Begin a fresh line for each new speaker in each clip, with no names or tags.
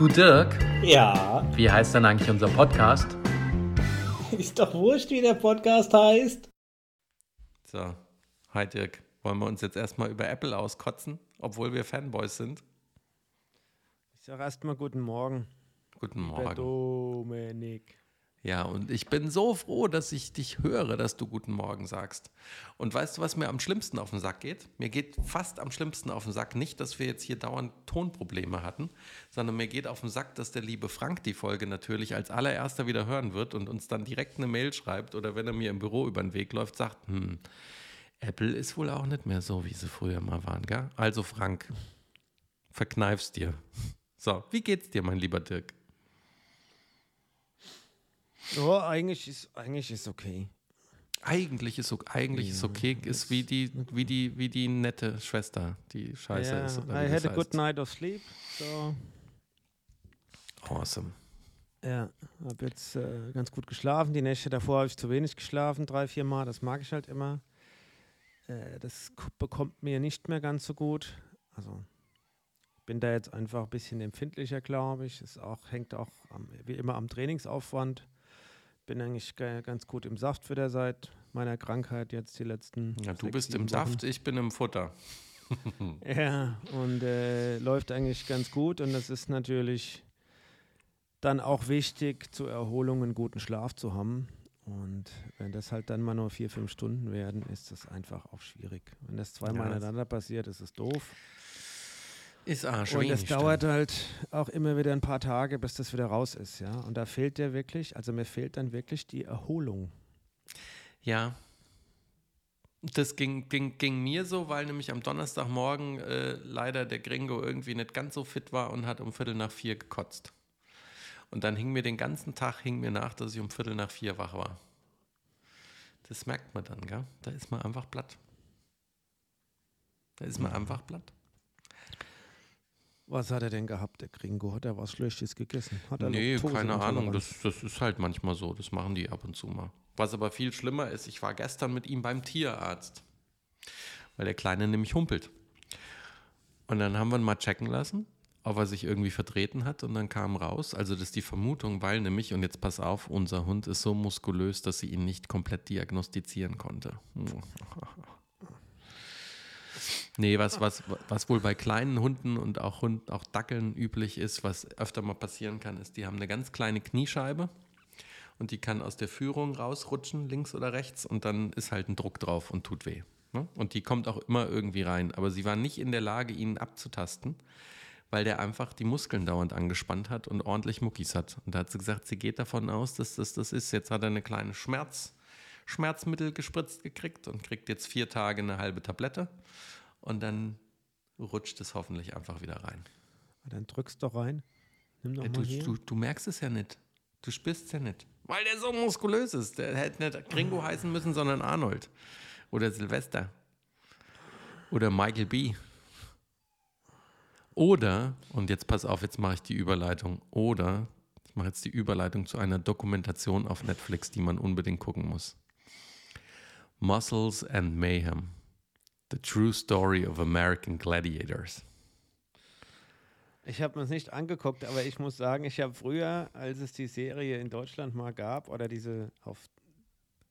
Du Dirk,
Ja,
wie heißt denn eigentlich unser Podcast?
ist doch wurscht, wie der Podcast heißt.
So, hi Dirk. Wollen wir uns jetzt erstmal über Apple auskotzen, obwohl wir Fanboys sind?
Ich sage erstmal guten Morgen,
Guten Morgen.
Dominik.
Ja, und ich bin so froh, dass ich dich höre, dass du guten Morgen sagst. Und weißt du, was mir am schlimmsten auf den Sack geht? Mir geht fast am schlimmsten auf den Sack nicht, dass wir jetzt hier dauernd Tonprobleme hatten, sondern mir geht auf den Sack, dass der liebe Frank die Folge natürlich als allererster wieder hören wird und uns dann direkt eine Mail schreibt oder wenn er mir im Büro über den Weg läuft, sagt, hm, Apple ist wohl auch nicht mehr so, wie sie früher mal waren, gell? Also Frank, verkneif's dir. So, wie geht's dir, mein lieber Dirk?
Ja, eigentlich ist eigentlich ist okay.
Eigentlich ist, eigentlich ist okay, ist wie die, wie, die, wie die nette Schwester, die scheiße
ja,
ist. Oder
I had a good night of sleep. So,
Awesome.
ja, habe jetzt äh, ganz gut geschlafen. Die Nächte davor habe ich zu wenig geschlafen, drei, vier Mal. Das mag ich halt immer. Äh, das bekommt mir nicht mehr ganz so gut. Also bin da jetzt einfach ein bisschen empfindlicher, glaube ich. Es auch, hängt auch am, wie immer am Trainingsaufwand. Bin eigentlich ga- ganz gut im Saft wieder seit meiner Krankheit jetzt die letzten.
Ja, du bist im
Wochen.
Saft, ich bin im Futter.
Ja, und äh, läuft eigentlich ganz gut. Und das ist natürlich dann auch wichtig, zur Erholung einen guten Schlaf zu haben. Und wenn das halt dann mal nur vier, fünf Stunden werden, ist das einfach auch schwierig. Wenn das zweimal
Ja,
ineinander passiert, ist es doof.
Ist Arsch
Und es
wenig,
dauert
stimmt.
halt auch immer wieder ein paar Tage, bis das wieder raus ist, ja. Und da fehlt dir wirklich, also mir fehlt dann wirklich die Erholung.
Ja. Das ging, ging, ging mir so, weil nämlich am Donnerstagmorgen äh, leider der Gringo irgendwie nicht ganz so fit war und hat um Viertel nach vier gekotzt. Und dann hing mir den ganzen Tag hing mir nach, dass ich um Viertel nach vier wach war. Das merkt man dann, gell? Da ist man einfach platt. Da ist man einfach platt.
Was hat er denn gehabt, der Gringo? Hat er was Schlechtes gegessen? Hat er
Nee, keine Ahnung. Das, das ist halt manchmal so. Das machen die ab und zu mal. Was aber viel schlimmer ist, ich war gestern mit ihm beim Tierarzt. Weil der Kleine nämlich humpelt. Und dann haben wir ihn mal checken lassen, ob er sich irgendwie vertreten hat. Und dann kam raus, also das ist die Vermutung, weil nämlich, und jetzt pass auf, unser Hund ist so muskulös, dass sie ihn nicht komplett diagnostizieren konnte. Nee, was, was, was wohl bei kleinen Hunden und auch, Hund, auch Dackeln üblich ist, was öfter mal passieren kann, ist, die haben eine ganz kleine Kniescheibe und die kann aus der Führung rausrutschen, links oder rechts, und dann ist halt ein Druck drauf und tut weh. Ne? Und die kommt auch immer irgendwie rein. Aber sie war nicht in der Lage, ihn abzutasten, weil der einfach die Muskeln dauernd angespannt hat und ordentlich Muckis hat. Und da hat sie gesagt, sie geht davon aus, dass das das ist. Jetzt hat er eine kleine Schmerz, Schmerzmittel gespritzt gekriegt und kriegt jetzt vier Tage eine halbe Tablette. Und dann rutscht es hoffentlich einfach wieder rein.
Dann drückst doch rein. Nimm doch
Ja,
mal
du,
hier.
du, du merkst es ja nicht. Du spürst es ja nicht. Weil der so muskulös ist. Der hätte nicht Gringo heißen müssen, sondern Arnold. Oder Silvester. Oder Michael B. Oder, und jetzt pass auf, jetzt mache ich die Überleitung. Oder, ich mache jetzt die Überleitung zu einer Dokumentation auf Netflix, die man unbedingt gucken muss. Muscles and Mayhem. The True Story of American Gladiators.
Ich habe mir es nicht angeguckt, aber ich muss sagen, ich habe früher, als es die Serie in Deutschland mal gab, oder diese auf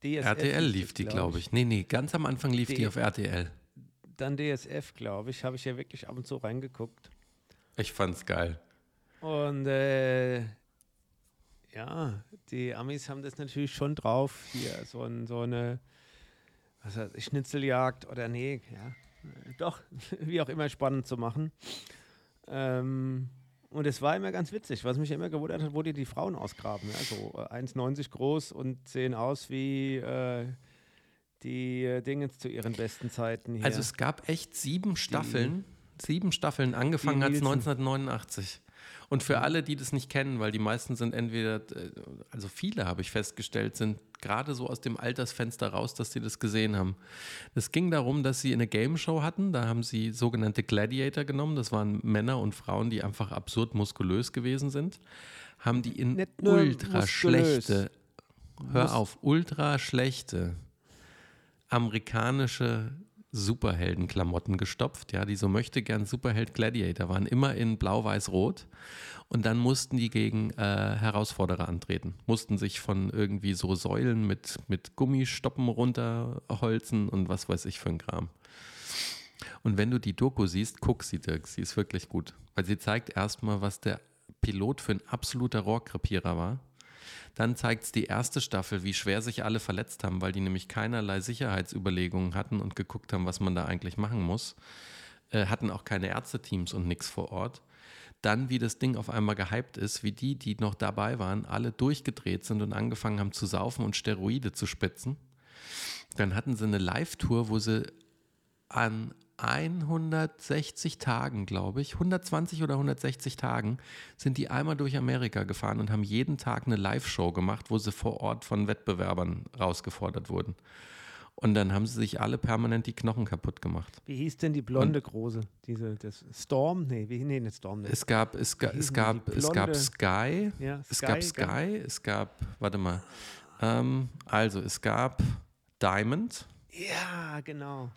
DSF.
RTL lief die,
glaub
glaube ich. Nee, nee, ganz am Anfang lief die,
Die-
auf RTL.
Dann DSF, glaube ich, habe ich ja wirklich ab und zu reingeguckt.
Ich fand's geil.
Und äh, ja, die Amis haben das natürlich schon drauf, hier so, ein, so eine was heißt, Schnitzeljagd oder nee, ja, doch, wie auch immer spannend zu machen. Ähm, und es war immer ganz witzig, was mich immer gewundert hat, wo die die Frauen ausgraben. Ja? So äh, 1,90 groß und sehen aus wie äh, die äh, Dingens zu ihren besten Zeiten hier.
Also es gab echt sieben Staffeln. Sieben Staffeln, angefangen hat es
Nielsen.
1989. Und für alle, die das nicht kennen, weil die meisten sind entweder, äh, also viele habe ich festgestellt, sind gerade so aus dem Altersfenster raus, dass sie das gesehen haben. Es ging darum, dass sie eine Game Show hatten. Da haben sie sogenannte Gladiator genommen. Das waren Männer und Frauen, die einfach absurd muskulös gewesen sind. Haben die in ultra schlechte, hör auf, ultra schlechte amerikanische Superheldenklamotten gestopft, ja, die so möchte gern Superheld Gladiator waren, immer in blau-weiß-rot. Und dann mussten die gegen äh, Herausforderer antreten, mussten sich von irgendwie so Säulen mit, mit Gummistoppen runterholzen und was weiß ich für ein Kram. Und wenn du die Doku siehst, guck sie, Dirk, sie ist wirklich gut. Weil sie zeigt erstmal, was der Pilot für ein absoluter Rohrkrepierer war. Dann zeigt es die erste Staffel, wie schwer sich alle verletzt haben, weil die nämlich keinerlei Sicherheitsüberlegungen hatten und geguckt haben, was man da eigentlich machen muss. Äh, hatten auch keine Ärzteteams und nichts vor Ort. Dann, wie das Ding auf einmal gehypt ist, wie die, die noch dabei waren, alle durchgedreht sind und angefangen haben zu saufen und Steroide zu spitzen. Dann hatten sie eine Live-Tour, wo sie an 160 Tagen, glaube ich, 120 oder 160 Tagen, sind die einmal durch Amerika gefahren und haben jeden Tag eine Live-Show gemacht, wo sie vor Ort von Wettbewerbern rausgefordert wurden. Und dann haben sie sich alle permanent die Knochen kaputt gemacht.
Wie hieß denn die blonde große? Diese, das Storm? Nee, wie, nee, nicht Storm.
Nee. Es gab, es, ga, es, gab, es gab Sky, ja, es Sky, gab Sky, es gab, warte mal, ähm, also es gab Diamond.
Ja, genau.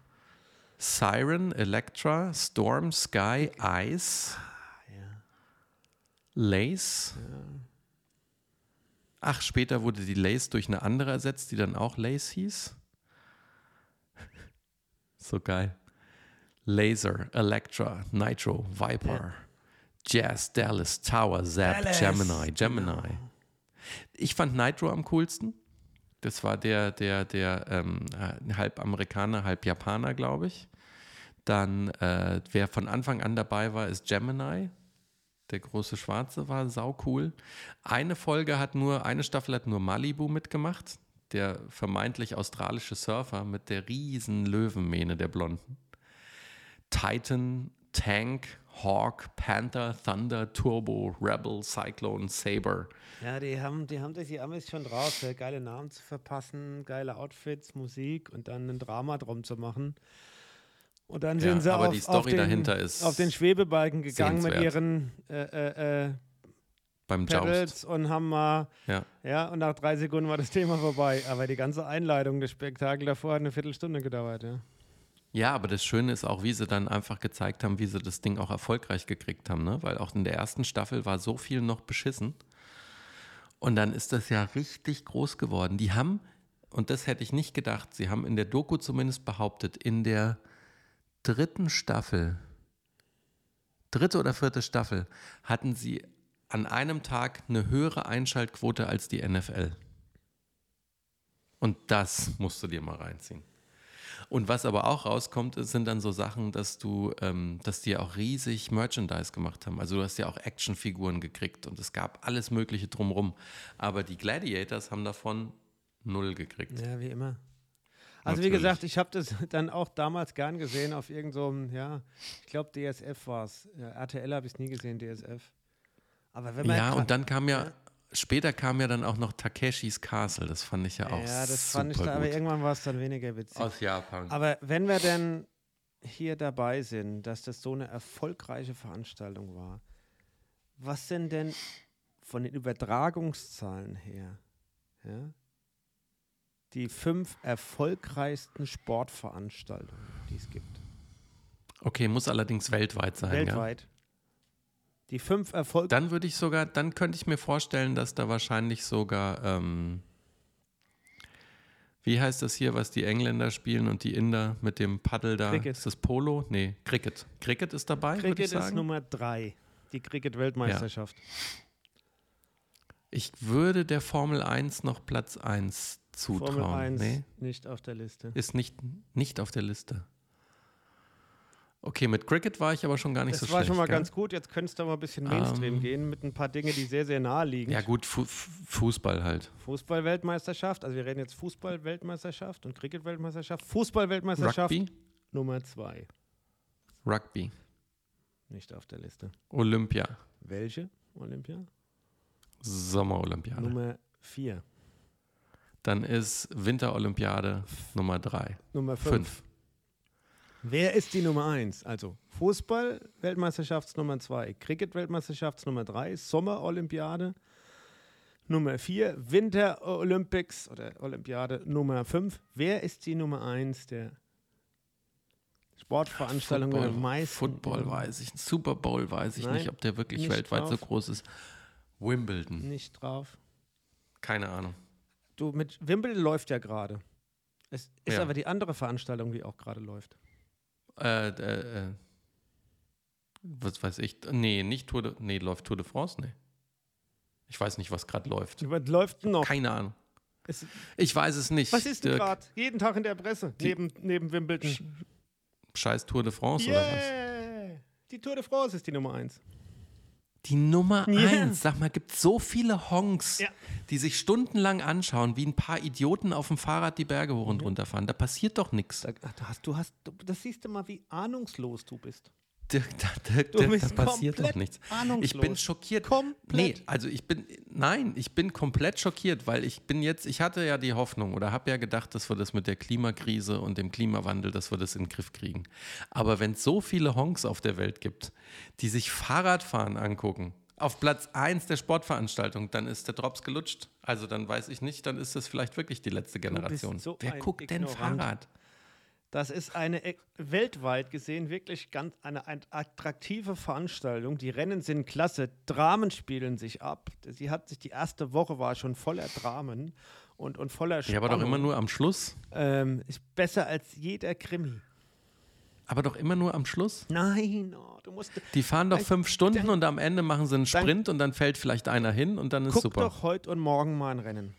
Siren, Electra, Storm, Sky, Ice. Lace. Ach, später wurde die Lace durch eine andere ersetzt, die dann auch Lace hieß. so geil. Laser, Electra, Nitro, Viper, ja. Jazz, Dallas, Tower, Zap, Dallas. Gemini, Gemini. Genau. Ich fand Nitro am coolsten. Das war der, der, der ähm, halb Amerikaner, halb Japaner, glaube ich. Dann, äh, wer von Anfang an dabei war, ist Gemini. Der große Schwarze war sau cool. Eine Folge hat nur, eine Staffel hat nur Malibu mitgemacht. Der vermeintlich australische Surfer mit der riesen Löwenmähne der Blonden. Titan, Tank, Hawk, Panther, Thunder, Turbo, Rebel, Cyclone, Saber.
Ja, die haben, die haben sich die Amis schon drauf, geile Namen zu verpassen, geile Outfits, Musik und dann ein Drama drum zu machen. Und dann sind sie auf, auf, den, auf, den, Schwebebalken gegangen mit ihren äh, äh, äh,
beim Pedals
und haben mal,
ja.
ja, und nach drei Sekunden war das Thema vorbei. Aber die ganze Einleitung des Spektakels davor hat eine Viertelstunde gedauert, ja.
Ja, aber das Schöne ist auch, wie sie dann einfach gezeigt haben, wie sie das Ding auch erfolgreich gekriegt haben, ne? Weil auch in der ersten Staffel war so viel noch beschissen. Und dann ist das ja richtig groß geworden. Die haben, und das hätte ich nicht gedacht, sie haben in der Doku zumindest behauptet, in der dritten Staffel, dritte oder vierte Staffel, hatten sie an einem Tag eine höhere Einschaltquote als die NFL. Und das musst du dir mal reinziehen. Und was aber auch rauskommt, sind dann so Sachen, dass du, ähm, dass die auch riesig Merchandise gemacht haben. Also du hast ja auch Actionfiguren gekriegt und es gab alles Mögliche drumrum. Aber die Gladiators haben davon null gekriegt.
Ja, wie immer. Also Natürlich. wie gesagt, ich habe das dann auch damals gern gesehen auf irgendeinem, so ja, ich glaube DSF war es. Ja, RTL habe ich nie gesehen, DSF.
Aber wenn man ja, und dann kam ja, ja, später kam ja dann auch noch Takeshis Castle. Das fand ich ja auch Ja, das fand ich da,
aber irgendwann war es dann weniger witzig.
Aus Japan.
Aber wenn wir denn hier dabei sind, dass das so eine erfolgreiche Veranstaltung war, was sind denn von den Übertragungszahlen her, ja, die fünf erfolgreichsten Sportveranstaltungen, die es gibt.
Okay, muss allerdings weltweit sein.
Weltweit. Ja? Die fünf Erfolg.
Dann würde ich sogar, dann könnte ich mir vorstellen, dass da wahrscheinlich sogar, ähm, wie heißt das hier, was die Engländer spielen und die Inder mit dem Paddel da? Cricket. Ist das Polo? Nee, Cricket. Cricket ist dabei,
Cricket ist Nummer drei, die Cricket-Weltmeisterschaft. Ja.
Ich würde der Formel 1 noch Platz 1 zutrauen. Formel 1 nee?
nicht auf der Liste.
Ist nicht, nicht auf der Liste. Okay, mit Cricket war ich aber schon gar nicht das so schlecht.
Das war schon mal
gell?
ganz gut. Jetzt könntest du mal ein bisschen Mainstream um, ähm. gehen mit ein paar Dingen, die sehr, sehr nahe liegen.
Ja, gut, Fu Fußball halt.
Fußball-Weltmeisterschaft. Also, wir reden jetzt Fußball-Weltmeisterschaft und Cricket-Weltmeisterschaft. Fußball-Weltmeisterschaft
Rugby?
Nummer zwei.
Rugby.
Nicht auf der Liste.
Olympia.
Welche Olympia?
Sommerolympiade.
Nummer vier.
Dann ist Winterolympiade Nummer drei.
Nummer fünf. fünf. Wer ist die Nummer eins? Also Fußball-Weltmeisterschaftsnummer zwei, Cricket-Weltmeisterschaftsnummer drei, Sommerolympiade Nummer vier, Winter-Olympics oder Olympiade Nummer fünf. Wer ist die Nummer eins der Sportveranstaltungen
Football,
meisten.
Football weiß ich, Super Bowl weiß ich
Nein,
nicht, ob der wirklich weltweit so
drauf.
groß ist. Wimbledon,
Nicht drauf.
keine Ahnung.
Du, mit Wimbledon läuft ja gerade. Es ist
Ja.
aber die andere Veranstaltung, die auch gerade läuft.
Äh, äh, äh, was weiß ich? Nee, nicht Tour de, nee, läuft Tour de France? Nee. Ich weiß nicht, was gerade läuft.
Was läuft noch?
Keine Ahnung.
Es,
Ich weiß es nicht.
was ist denn gerade? Jeden Tag in der Presse, neben, neben Wimbledon.
Scheiß Tour de France oder was?
Yeah! Die Tour de France ist die Nummer eins.
Die Nummer
Ja.
eins. Sag mal, gibt so viele Honks,
Ja.
die sich stundenlang anschauen, wie ein paar Idioten auf dem Fahrrad die Berge hoch und runter fahren. Da passiert doch nichts.
Du hast, du hast, das siehst du mal, wie ahnungslos du bist.
Dirk, da, Dirk, Dirk, da passiert doch nichts. Ich bin schockiert.
Komplett.
Nee, also ich bin, nein, ich bin komplett schockiert, weil ich bin jetzt, ich hatte ja die Hoffnung oder habe ja gedacht, dass wir das mit der Klimakrise und dem Klimawandel, dass wir das in den Griff kriegen. Aber wenn es so viele Honks auf der Welt gibt, die sich Fahrradfahren angucken, auf Platz 1 der Sportveranstaltung, dann ist der Drops gelutscht. Also dann weiß ich nicht, dann ist das vielleicht wirklich die letzte Generation.
so
Wer guckt denn. Fahrrad?
Das ist eine äh, weltweit gesehen wirklich ganz eine, eine attraktive Veranstaltung. Die Rennen sind klasse, Dramen spielen sich ab. Sie hat sich die erste Woche war schon voller Dramen und, und voller
Ja,
Spannung.
aber doch immer nur am Schluss.
Ähm, ist besser als jeder Krimi.
Aber doch immer nur am Schluss.
Nein, oh, du musst.
Die fahren doch fünf Stunden und am Ende machen sie einen Sprint und dann fällt vielleicht einer hin und dann ist
Guck
super.
doch heute und morgen mal ein Rennen.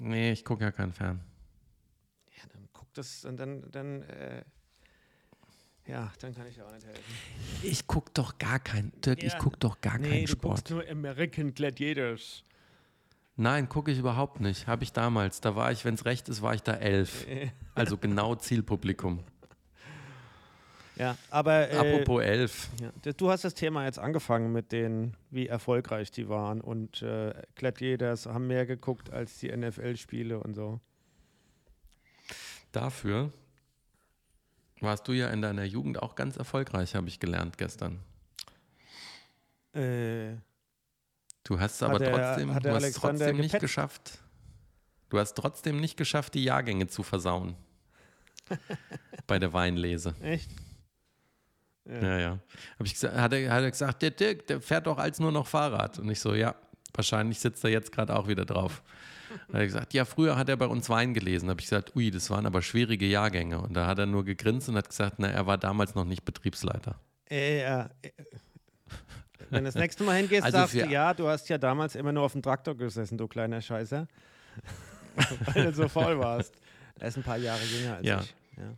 Nee, ich gucke ja keinen Fern.
Ja, dann guck das und dann, dann äh, ja, dann kann ich dir auch nicht helfen.
Ich gucke doch gar keinen, Dirk, ich
Ja,
gucke doch gar
nee,
keinen
du guckst
Sport.
nur American Gladiators.
Nein, gucke ich überhaupt nicht. Habe ich damals. Da war ich, wenn es recht ist, war ich da elf. Also genau Zielpublikum.
Ja, aber äh,
Apropos elf.
Ja, du hast das Thema jetzt angefangen mit den, wie erfolgreich die waren und äh, Gladiators haben mehr geguckt als die NFL-Spiele und so.
Dafür warst du ja in deiner Jugend auch ganz erfolgreich, habe ich gelernt gestern.
Äh,
Du hast es aber
der-
trotzdem, du hast trotzdem nicht
gepetzt?
geschafft. Du hast trotzdem nicht geschafft, die Jahrgänge zu versauen. Bei der Weinlese.
echt?
Ja, ja. Hab ich gesagt, hat, er, hat er gesagt, der Dirk, der fährt doch als nur noch Fahrrad. Und ich so, ja, wahrscheinlich sitzt er jetzt gerade auch wieder drauf. Hat er gesagt, ja, früher hat er bei uns Wein gelesen. Habe ich gesagt, ui, das waren aber schwierige Jahrgänge. Und da hat er nur gegrinst und hat gesagt, na, er war damals noch nicht Betriebsleiter.
Äh, äh, äh, wenn du das nächste Mal hingehst,
Also
sagst du, ja, du hast ja damals immer nur auf dem Traktor gesessen, du kleiner Scheißer. Weil du so faul warst. Er ist ein paar Jahre jünger als
Ja.
ich. Ja.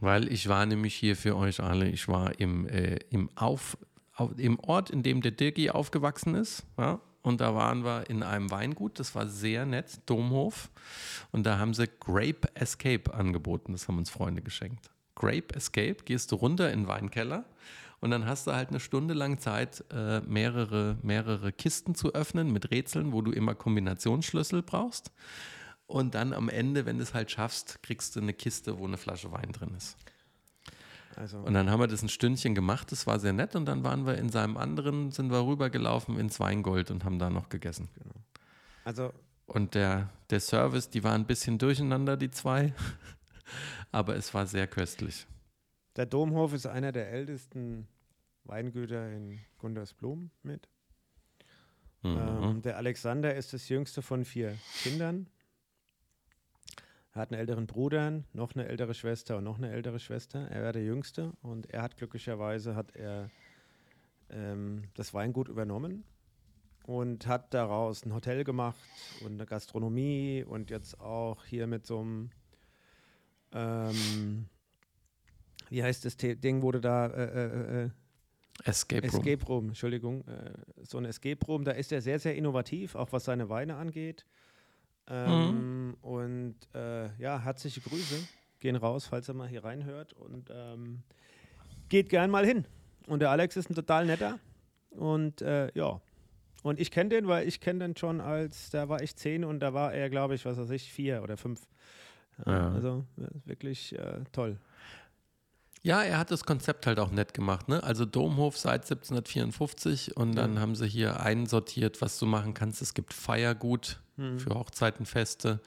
Weil ich war nämlich hier für euch alle, ich war im, äh, im, auf, auf, im Ort, in dem der Dirki aufgewachsen ist. Ja? Und da waren wir in einem Weingut, das war sehr nett, Domhof. Und da haben sie Grape Escape angeboten, das haben uns Freunde geschenkt. Grape Escape, gehst du runter in den Weinkeller und dann hast du halt eine Stunde lang Zeit, äh, mehrere, mehrere Kisten zu öffnen mit Rätseln, wo du immer Kombinationsschlüssel brauchst. Und dann am Ende, wenn du es halt schaffst, kriegst du eine Kiste, wo eine Flasche Wein drin ist.
Also,
Und dann haben wir das ein Stündchen gemacht, das war sehr nett. Und dann waren wir in seinem anderen, sind wir rübergelaufen ins Weingold und haben da noch gegessen.
also
Und der, der Service, die war ein bisschen durcheinander, die zwei. Aber es war sehr köstlich.
der Domhof ist einer der ältesten Weingüter in Gundersblum mit.
Mhm.
Ähm, der Alexander ist das jüngste von vier Kindern. Er hat einen älteren Bruder, noch eine ältere Schwester und noch eine ältere Schwester. Er war der Jüngste und er hat glücklicherweise hat er ähm, das Weingut übernommen und hat daraus ein Hotel gemacht und eine Gastronomie und jetzt auch hier mit so einem ähm, wie heißt das Ding, wurde da äh, äh, äh,
Escape Room.
Escape Room, Entschuldigung. Äh, so ein Escape Room, da ist er sehr, sehr innovativ, auch was seine Weine angeht. Ähm, Und äh, ja, herzliche Grüße. Gehen raus, falls er mal hier reinhört. Und ähm, geht gern mal hin. Und der Alex ist ein total netter. Und äh, ja. Und ich kenne den, weil ich kenne den schon als, da war ich zehn und da war er, glaube ich, was weiß ich, vier oder fünf.
Ja.
Also wirklich äh, toll.
Ja, er hat das Konzept halt auch nett gemacht. Ne? Also Domhof seit 1754 und dann haben sie hier einsortiert, was du machen kannst. Es gibt Feiergut für Hochzeiten, Feste,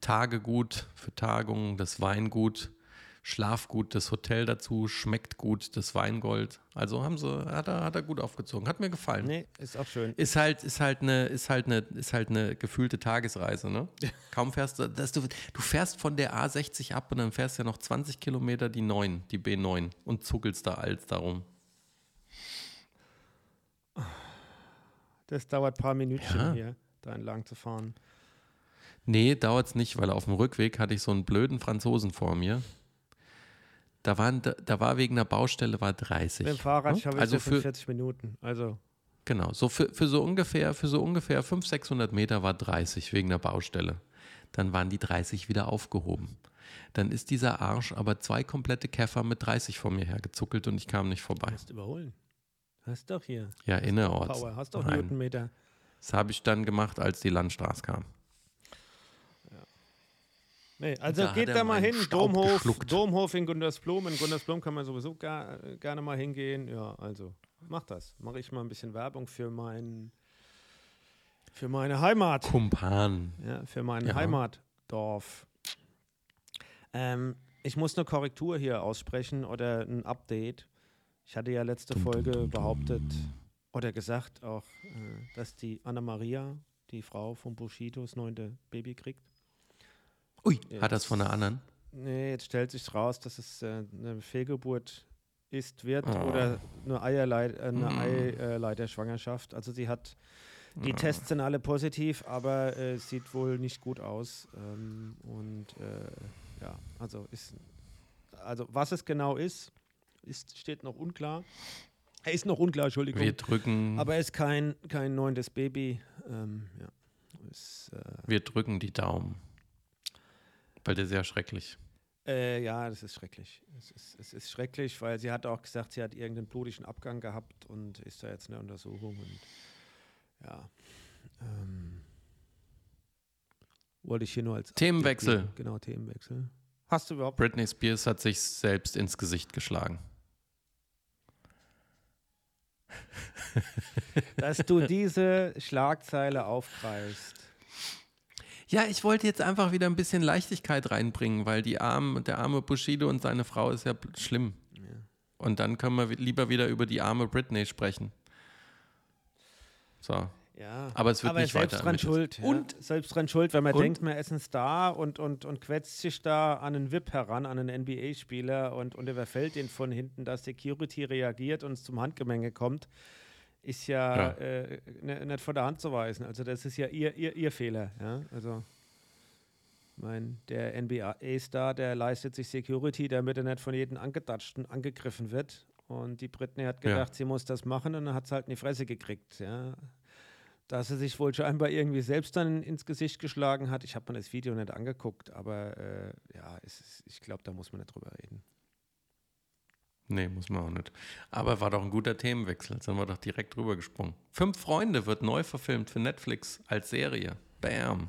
Tagegut für Tagungen, das Weingut Schlaf gut, das Hotel dazu, schmeckt gut, das Weingold. Also haben sie, hat er, hat er gut aufgezogen. Hat mir gefallen.
Nee, ist auch schön.
Ist halt, ist halt eine, ist halt eine, ist halt eine gefühlte Tagesreise, ne? Kaum fährst du, dass du, du fährst von der A60 ab und dann fährst du ja noch 20 Kilometer die 9, die B9 und zuckelst da als darum.
Das dauert ein paar Minütchen
Ja.
hier, da entlang zu fahren.
Nee, dauert's nicht, weil auf dem Rückweg hatte ich so einen blöden Franzosen vor mir. Da, waren, da, war wegen einer Baustelle war 30.
Mit dem Fahrrad
ne?
schaffe ich
also
so
für,
45 Minuten. Also,
Genau, so für, für so ungefähr, für so ungefähr 500, 600 Meter war 30 wegen der Baustelle. Dann waren die 30 wieder aufgehoben. Dann ist dieser Arsch aber zwei komplette Käfer mit 30 vor mir hergezuckelt und ich kam nicht vorbei.
musst überholen. Hast doch hier.
Ja, innerorts.
Power, hast doch
Nein.
Newtonmeter.
Das habe ich dann gemacht, als die Landstraße kam.
Nee, also
Da
geht da mal
meinen
hin, Domhof. Domhof in Gundersblum. In Gundersblum kann man sowieso gar, gerne mal hingehen. Ja, also mach das. Mache ich mal ein bisschen Werbung für mein, für meine Heimat.
Kumpan.
Ja, für mein
Ja.
Heimatdorf. Ähm, ich muss eine Korrektur hier aussprechen oder ein Update. Ich hatte ja letzte Folge behauptet oder gesagt auch, äh, dass die Anna Maria, die Frau von Bushido, das neunte Baby kriegt.
Ui,
Jetzt-
hat das von der anderen?
Nee, jetzt stellt sich raus, dass es äh, eine Fehlgeburt ist, wird
Oh.
oder eine, Eierleit äh, eine
Mm.
Eileiterschwangerschaft. Also sie hat, die Tests sind alle positiv, aber äh, es sieht wohl nicht gut aus. Ähm, und äh, ja, also ist, also was es genau ist, ist steht noch unklar. Er ist noch unklar, Entschuldigung.
Wir drücken,
aber er ist kein, kein neuntes Baby. Ähm, ja. Ist, äh,
wir drücken die Daumen. Weil der sehr schrecklich.
Äh, ja, das ist schrecklich. Es ist, es ist schrecklich, weil sie hat auch gesagt, sie hat irgendeinen blutigen Abgang gehabt und ist da jetzt in der Untersuchung. Und ja. Ähm, wollte ich hier nur als.
Themenwechsel.
Update geben. Genau, Themenwechsel. Hast du überhaupt.
Britney Spears hat sich selbst ins Gesicht geschlagen.
Dass du diese Schlagzeile aufgreifst.
Ja, ich wollte jetzt einfach wieder ein bisschen Leichtigkeit reinbringen, weil die arme, der arme Bushido und seine Frau ist ja schlimm. Und dann können wir wi- lieber wieder über die arme Britney sprechen. So.
Ja.
Aber es wird
Aber
nicht
selbst
weiter
dran schuld. Ja.
Und-
selbst dran schuld, wenn man
Und?
denkt, man ist ein Star und, und, und quetscht sich da an einen VIP heran, an einen NBA-Spieler und, und überfällt ihn von hinten, dass Security reagiert und es zum Handgemenge kommt, ist ja,
Ja.
Äh, ne, nicht von der Hand zu weisen. Also das ist ja ihr, ihr, ihr Fehler. Ja? Also ich mein, der NBA-Star, der leistet sich Security, damit er nicht von jedem angetatscht und angegriffen wird. Und die Britney hat
Ja.
gedacht, sie muss das machen und dann hat sie halt in die Fresse gekriegt. Ja? dass er sich wohl scheinbar irgendwie selbst dann ins Gesicht geschlagen hat. Ich habe mir das Video nicht angeguckt, aber äh, ja, es ist, ich glaube, da muss man nicht drüber reden.
Nee, muss man auch nicht. Aber war doch ein guter Themenwechsel. Jetzt sind wir doch direkt drüber gesprungen. Fünf Freunde wird neu verfilmt für Netflix als Serie. Bam.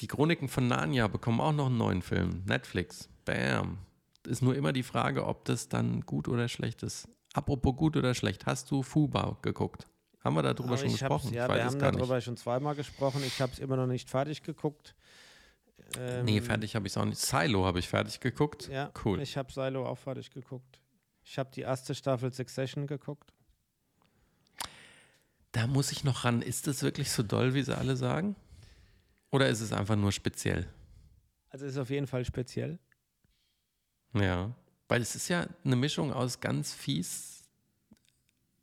Die Chroniken von Narnia bekommen auch noch einen neuen Film. Netflix. Bam. Ist nur immer die Frage, ob das dann gut oder schlecht ist. Apropos gut oder schlecht, hast du Fuba geguckt? Haben wir darüber
Aber
schon
ich hab's-
gesprochen?
Ja, wir haben darüber
nicht.
schon zweimal gesprochen. Ich habe es immer noch nicht fertig geguckt. Ähm,
Nee, fertig habe ich es auch nicht. Silo habe ich fertig geguckt.
Ja,
Cool.
ich habe Silo auch fertig geguckt. Ich habe die erste Staffel Succession geguckt.
Da muss ich noch ran. Ist das wirklich so doll, wie sie alle sagen? Oder ist es einfach nur speziell?
Also ist auf jeden Fall speziell.
Ja. Weil es ist ja eine Mischung aus ganz fies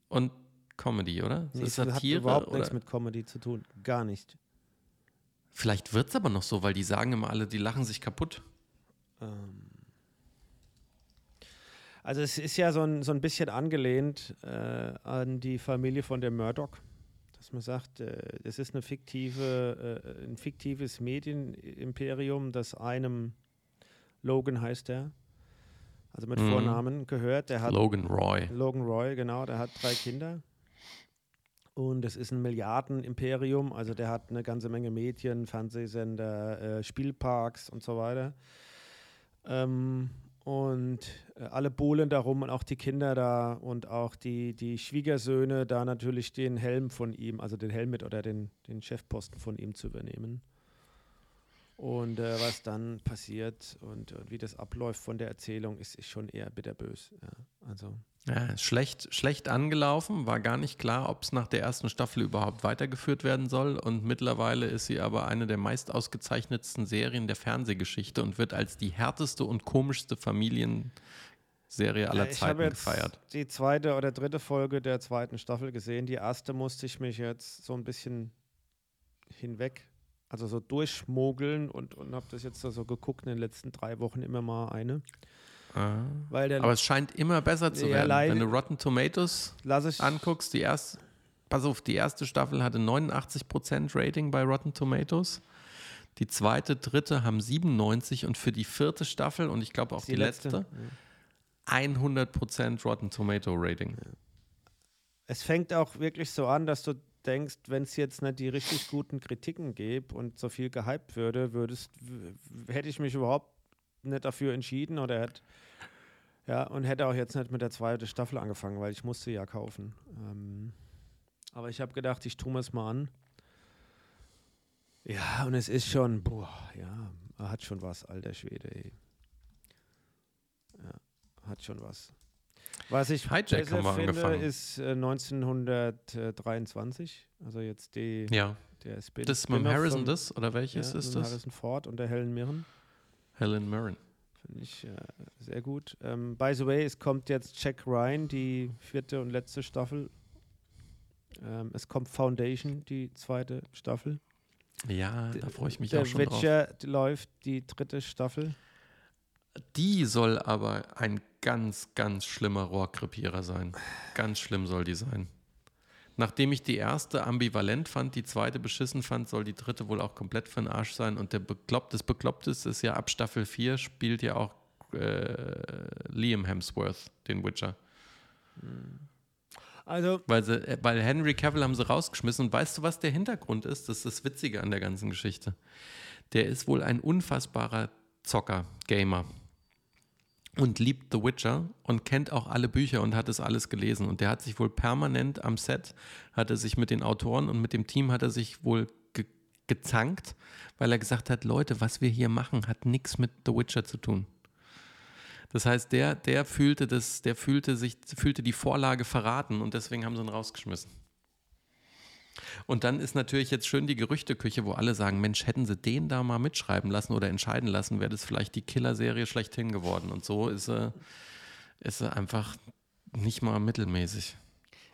und Comedy, oder?
Nee,
Es ist
es hat
Satire.
überhaupt
Oder?
nichts mit Comedy zu tun. Gar nicht.
Vielleicht wird es aber noch so, weil die sagen immer alle, die lachen sich kaputt.
Ähm, Also es ist ja so ein, so ein bisschen angelehnt äh, an die Familie von der Murdoch, dass man sagt, äh, das ist eine fiktive, äh, ein fiktives Medienimperium, das einem Logan heißt er, also mit
Mhm.
Vornamen gehört. Der hat
Logan Roy.
Logan Roy, genau, der hat drei Kinder. Und es ist ein Milliardenimperium, also der hat eine ganze Menge Medien, Fernsehsender, äh, Spielparks und so weiter. Ähm, und äh, alle buhlen darum und auch die Kinder da und auch die, die Schwiegersöhne da natürlich den Helm von ihm, also den Helm mit oder den, den Chefposten von ihm zu übernehmen. Und äh, was dann passiert und, und, wie das abläuft von der Erzählung, ist, ist schon eher bitterbös. Ja, also.
Ja, schlecht, schlecht angelaufen, war gar nicht klar, ob es nach der ersten Staffel überhaupt weitergeführt werden soll. Und mittlerweile ist sie aber eine der meist ausgezeichnetsten Serien der Fernsehgeschichte und wird als die härteste und komischste Familienserie aller
ja, ich
Zeiten
jetzt
gefeiert.
Die zweite oder dritte Folge der zweiten Staffel gesehen. Die erste musste ich mich jetzt so ein bisschen hinweg also so durchschmogeln und, und habe das jetzt so geguckt in den letzten drei Wochen immer mal eine.
Ah.
Weil der,
Aber es scheint immer besser zu werden. Wenn du Rotten Tomatoes anguckst, die erste, pass auf, die erste Staffel hatte 89% Rating bei Rotten Tomatoes. Die zweite, dritte haben 97% und für die vierte Staffel und ich glaube auch die, letzte, 100% Rotten Tomato Rating.
Es fängt auch wirklich so an, dass du denkst, wenn es jetzt nicht die richtig guten Kritiken gäbe und so viel gehypt würde, würdest, hätte ich mich überhaupt nicht dafür entschieden oder hätte ja und hätte auch jetzt nicht mit der zweiten Staffel angefangen, weil ich musste ja kaufen. Ähm, aber ich habe gedacht, ich tue es mal an. Ja, und es ist schon, boah, ja, hat schon was, alter Schwede, ey. Ja, hat schon was. Was ich
Hijack
besser finde,
angefangen.
ist äh, 1923, also jetzt die,
Ja,
der Spin
das ist mit dem Harrison
vom-
das oder welches
ja,
ist das?
Harrison Ford und der Helen Mirren.
Helen Mirren.
Finde ich äh, sehr gut. Ähm, by the way, es kommt jetzt Jack Ryan, die vierte und letzte Staffel. Ähm, es kommt Foundation, die zweite Staffel.
Ja, da freue ich mich
der
auch schon drauf.
Witcher läuft die dritte Staffel.
Die soll aber ein ganz, ganz schlimmer Rohrkrepierer sein. Ganz schlimm soll die sein. Nachdem ich die erste ambivalent fand, die zweite beschissen fand, soll die dritte wohl auch komplett für den Arsch sein. Und der Bekloppt des Beklopptes ist ja ab Staffel 4 spielt ja auch äh, Liam Hemsworth, den Witcher.
Also,
Weil, sie, äh, weil Henry Cavill haben sie rausgeschmissen. Und weißt du, was der Hintergrund ist? Das ist das Witzige an der ganzen Geschichte. Der ist wohl ein unfassbarer Zocker, Gamer. Und liebt The Witcher und kennt auch alle Bücher und hat es alles gelesen. Und der hat sich wohl permanent am Set, hat er sich mit den Autoren und mit dem Team hat er sich wohl ge gezankt, weil er gesagt hat, Leute, was wir hier machen, hat nichts mit The Witcher zu tun. Das heißt, der, der fühlte das, der fühlte sich, fühlte die Vorlage verraten und deswegen haben sie ihn rausgeschmissen. Und dann ist natürlich jetzt schön die Gerüchteküche, wo alle sagen, Mensch, hätten sie den da mal mitschreiben lassen oder entscheiden lassen, wäre das vielleicht die Killerserie schlechthin geworden. Und so ist sie, ist sie einfach nicht mal mittelmäßig.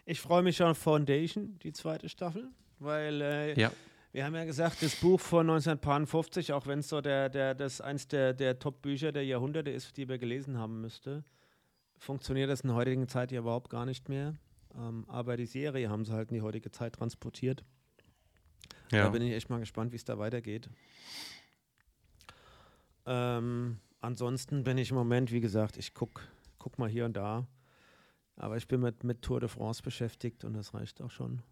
ich freue mich schon auf Foundation, die zweite Staffel, weil äh,
Ja,
wir haben ja gesagt, das Buch von 1950, auch wenn es so der, der, das eins der, der Top-Bücher der Jahrhunderte ist, die wir gelesen haben müsste, funktioniert das in der heutigen Zeit ja überhaupt gar nicht mehr. Ähm, aber die Serie haben sie halt in die heutige Zeit transportiert. Da
ja.
bin ich echt mal gespannt, wie es da weitergeht. Ähm, ansonsten bin ich im Moment, wie gesagt, ich gucke guck mal hier und da. Aber ich bin mit, mit Tour de France beschäftigt und das reicht auch schon.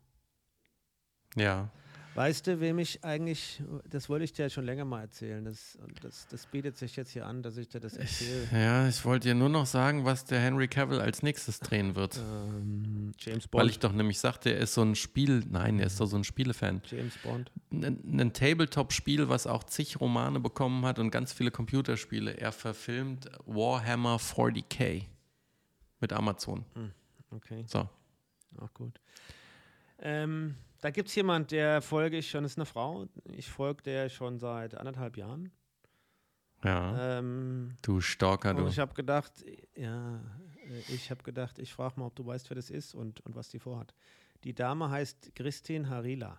ja.
Weißt du, wem ich eigentlich, das wollte ich dir schon länger mal erzählen, das, das, das bietet sich jetzt hier an, dass ich dir das erzähle.
Ja, ich wollte dir nur noch sagen, was der Henry Cavill als nächstes drehen wird.
Ähm, James Bond.
Weil ich doch nämlich sagte, er ist so ein Spiel, nein, er ist doch so ein Spielefan.
James Bond.
ein, ein Tabletop-Spiel, was auch zig Romane bekommen hat und ganz viele Computerspiele. Er verfilmt Warhammer 40k mit Amazon.
Okay,
So.
auch gut. Ähm, da gibt es jemand, der folge ich schon, ist eine Frau. Ich folge der schon seit anderthalb Jahren.
Ja.
Ähm,
du Stalker,
und
du.
ich habe gedacht, ja, äh, ich habe gedacht, ich frage mal, ob du weißt, wer das ist und, und was die vorhat. Die Dame heißt Christine Harila.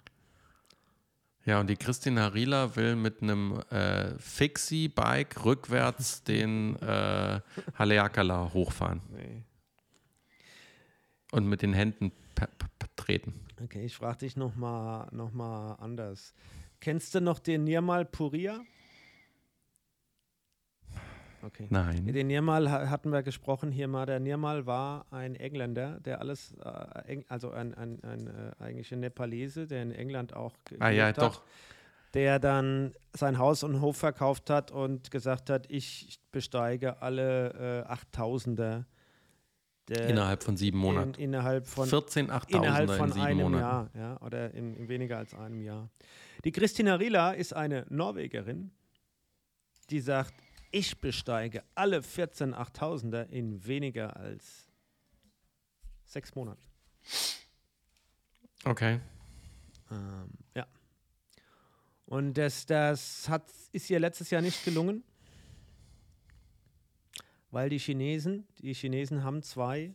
Ja, und die Christina Rieler will mit einem äh, Fixie-Bike rückwärts den äh, Haleakala hochfahren
Nee.
und mit den Händen treten.
Okay, ich frage dich nochmal noch mal anders. Kennst du noch den Nirmal Puria? Okay.
Nein.
Den Nirmal ha- hatten wir gesprochen hier mal. Der Nirmal war ein Engländer, der alles, äh, also ein, ein, ein äh, eigentlich ein Nepalese, der in England auch
Ah ja,
hat,
doch.
der dann sein Haus und Hof verkauft hat und gesagt hat, ich besteige alle äh, 8000er der
Innerhalb von sieben Monaten.
In, innerhalb von
14
innerhalb
8000er
von
in sieben
einem
Monaten.
Jahr, ja, oder in, in weniger als einem Jahr. Die Christina Rila ist eine Norwegerin, die sagt, ich besteige alle 14 8000er in weniger als sechs Monaten.
Okay.
Ähm, ja. Und das, das hat, ist ihr letztes Jahr nicht gelungen, weil die Chinesen, die Chinesen haben zwei,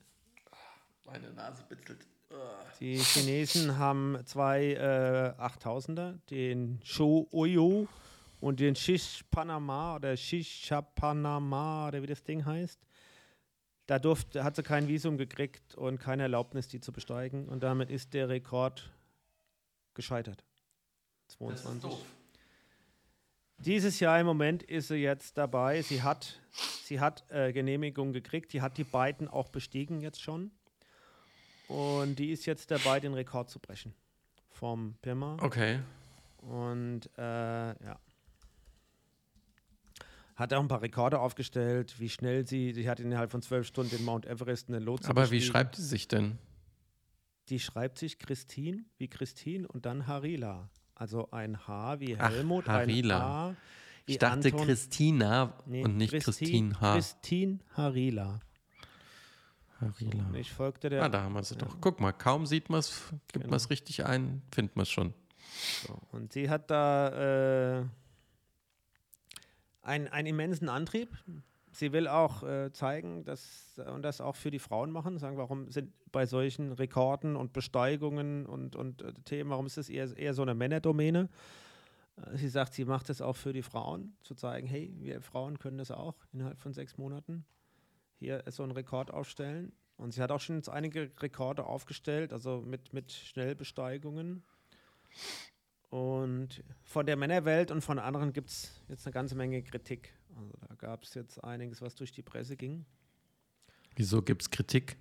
Meine Nase bitzelt.
die Chinesen haben zwei äh, 8000er, den Shou Oyo und den Shish Panama oder Shisha Panama oder wie das Ding heißt. Da durfte, hat sie kein Visum gekriegt und keine Erlaubnis, die zu besteigen. Und damit ist der Rekord gescheitert. 22. Dieses Jahr im Moment ist sie jetzt dabei. Sie hat, sie hat äh, Genehmigung gekriegt. Die hat die beiden auch bestiegen jetzt schon. Und die ist jetzt dabei, den Rekord zu brechen. Vom Pirma.
Okay.
Und äh, ja. Hat auch ein paar Rekorde aufgestellt, wie schnell sie, sie hat innerhalb von zwölf Stunden den Mount Everest eine Lotse
Aber wie
bestiegen.
schreibt sie sich denn?
Die schreibt sich Christine wie Christine und dann Harila. Also ein H wie
Ach,
Helmut,
Harila.
ein A wie
Ich dachte
Anton.
Christina
Nee,
und nicht Christine H.
Christine Harila.
Harila.
Und ich folgte der.
Ah, da haben wir sie doch. Guck mal, kaum sieht man es, gibt
Genau.
man es richtig ein, findet man es schon.
So, und sie hat da äh, einen, einen immensen Antrieb. Sie will auch äh, zeigen, dass und das auch für die Frauen machen, sagen, warum sind bei solchen Rekorden und Besteigungen und, und äh, Themen, warum ist das eher, eher so eine Männerdomäne? Äh, Sie sagt, sie macht das auch für die Frauen, zu zeigen, hey, wir Frauen können das auch innerhalb von sechs Monaten hier so einen Rekord aufstellen. Und sie hat auch schon einige Rekorde aufgestellt, also mit, mit Schnellbesteigungen. Und von der Männerwelt und von anderen gibt es jetzt eine ganze Menge Kritik. Also da gab es jetzt einiges, was durch die Presse ging.
Wieso gibt es Kritik?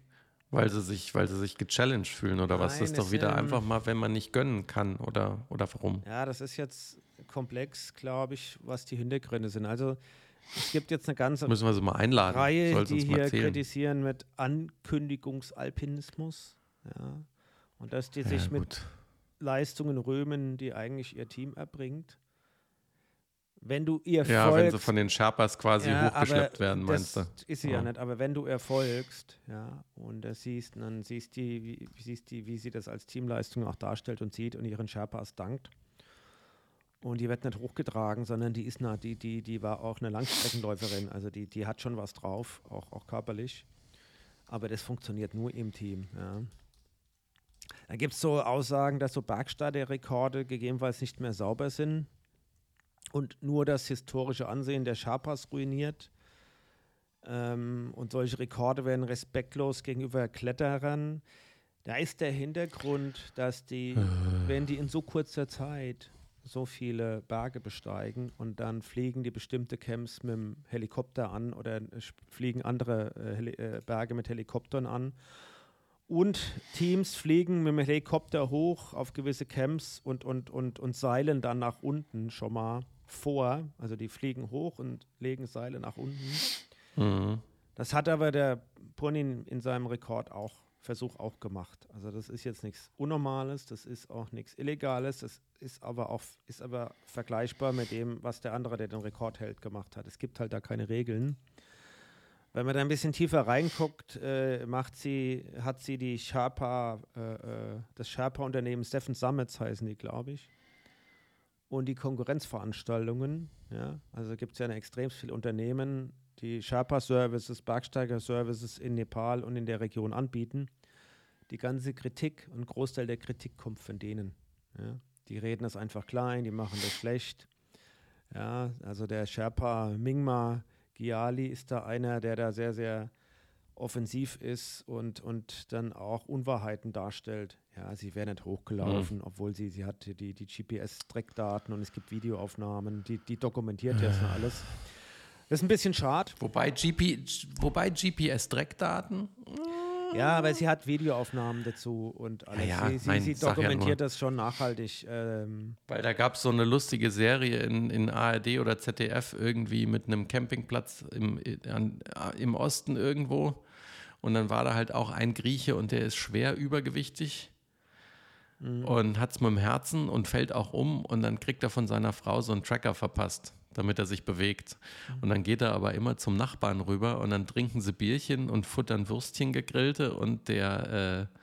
Weil sie sich, weil sie sich gechallenged fühlen oder was?
Nein,
Das ist doch wieder
ähm,
einfach mal, wenn man nicht gönnen kann oder, oder warum?
Ja, das ist jetzt komplex, glaube ich, was die Hintergründe sind. Also es gibt jetzt eine ganze
Müssen wir sie mal einladen.
Reihe,
Soll sie
die hier
erzählen.
kritisieren mit Ankündigungsalpinismus. Ja. Und dass die
Ja,
sich mit
gut.
Leistungen rühmen, die eigentlich ihr Team erbringt. Wenn du ihr
Ja, wenn sie
folgst,
von den Sherpas quasi
Ja,
hochgeschleppt werden, meinst du?
das ist sie ja.
Ja.
nicht, aber wenn du erfolgst, ja, und das siehst, dann siehst die, wie, siehst die, wie sie das als Teamleistung auch darstellt und sieht und ihren Sherpas dankt. Und die wird nicht hochgetragen, sondern die ist na, die, die, die war auch eine Langstreckenläuferin, also die, die hat schon was drauf, auch, auch körperlich. Aber das funktioniert nur im Team, ja. Da gibt es so Aussagen, dass so Bergsteigerrekorde gegebenenfalls nicht mehr sauber sind und nur das historische Ansehen der Sherpas ruiniert. Ähm, und solche Rekorde werden respektlos gegenüber Kletterern. Da ist der Hintergrund, dass die, wenn die in so kurzer Zeit so viele Berge besteigen und dann fliegen die bestimmte Camps mit dem Helikopter an oder äh, fliegen andere äh, äh, Berge mit Helikoptern an. Und Teams fliegen mit dem Helikopter hoch auf gewisse Camps und, und, und, und seilen dann nach unten schon mal vor. Also die fliegen hoch und legen Seile nach unten.
Mhm.
Das hat aber der Ponin in seinem Rekord auch, Versuch auch gemacht. Also das ist jetzt nichts Unnormales, das ist auch nichts Illegales, das ist aber auch ist aber vergleichbar mit dem, was der andere, der den Rekord hält, gemacht hat. Es gibt halt da keine Regeln. Wenn man da ein bisschen tiefer reinguckt, äh, macht sie, hat sie die Sherpa, äh, äh, das Sherpa-Unternehmen Seven Summits heißen die, glaube ich. Und die Konkurrenzveranstaltungen, ja, also gibt es ja extrem viele Unternehmen, die Sherpa-Services, Bergsteiger-Services in Nepal und in der Region anbieten. Die ganze Kritik und Großteil der Kritik kommt von denen. Ja. Die reden das einfach klein, die machen das schlecht. Ja, also der Sherpa Mingma Giali ist da einer, der da sehr, sehr offensiv ist und, und dann auch Unwahrheiten darstellt. Ja, sie wäre nicht hochgelaufen, obwohl sie, sie hatte die, die GPS-Trackdaten und es gibt Videoaufnahmen, die, die dokumentiert ja schon alles. Das ist ein bisschen schade.
Wobei, GP, wobei GPS-Dreckdaten,
Ja, aber sie hat Videoaufnahmen dazu und alles.
Ja,
sie sie,
nein,
sie
ja
dokumentiert
nur.
das schon nachhaltig. Ähm,
weil da gab es so eine lustige Serie in, in ARD oder ZDF irgendwie mit einem Campingplatz im, an, im Osten irgendwo. Und dann war da halt auch ein Grieche und der ist schwer übergewichtig und hat es mit dem Herzen und fällt auch um und dann kriegt er von seiner Frau so einen Tracker verpasst damit er sich bewegt. Und dann geht er aber immer zum Nachbarn rüber und dann trinken sie Bierchen und futtern Würstchen gegrillte und der, äh,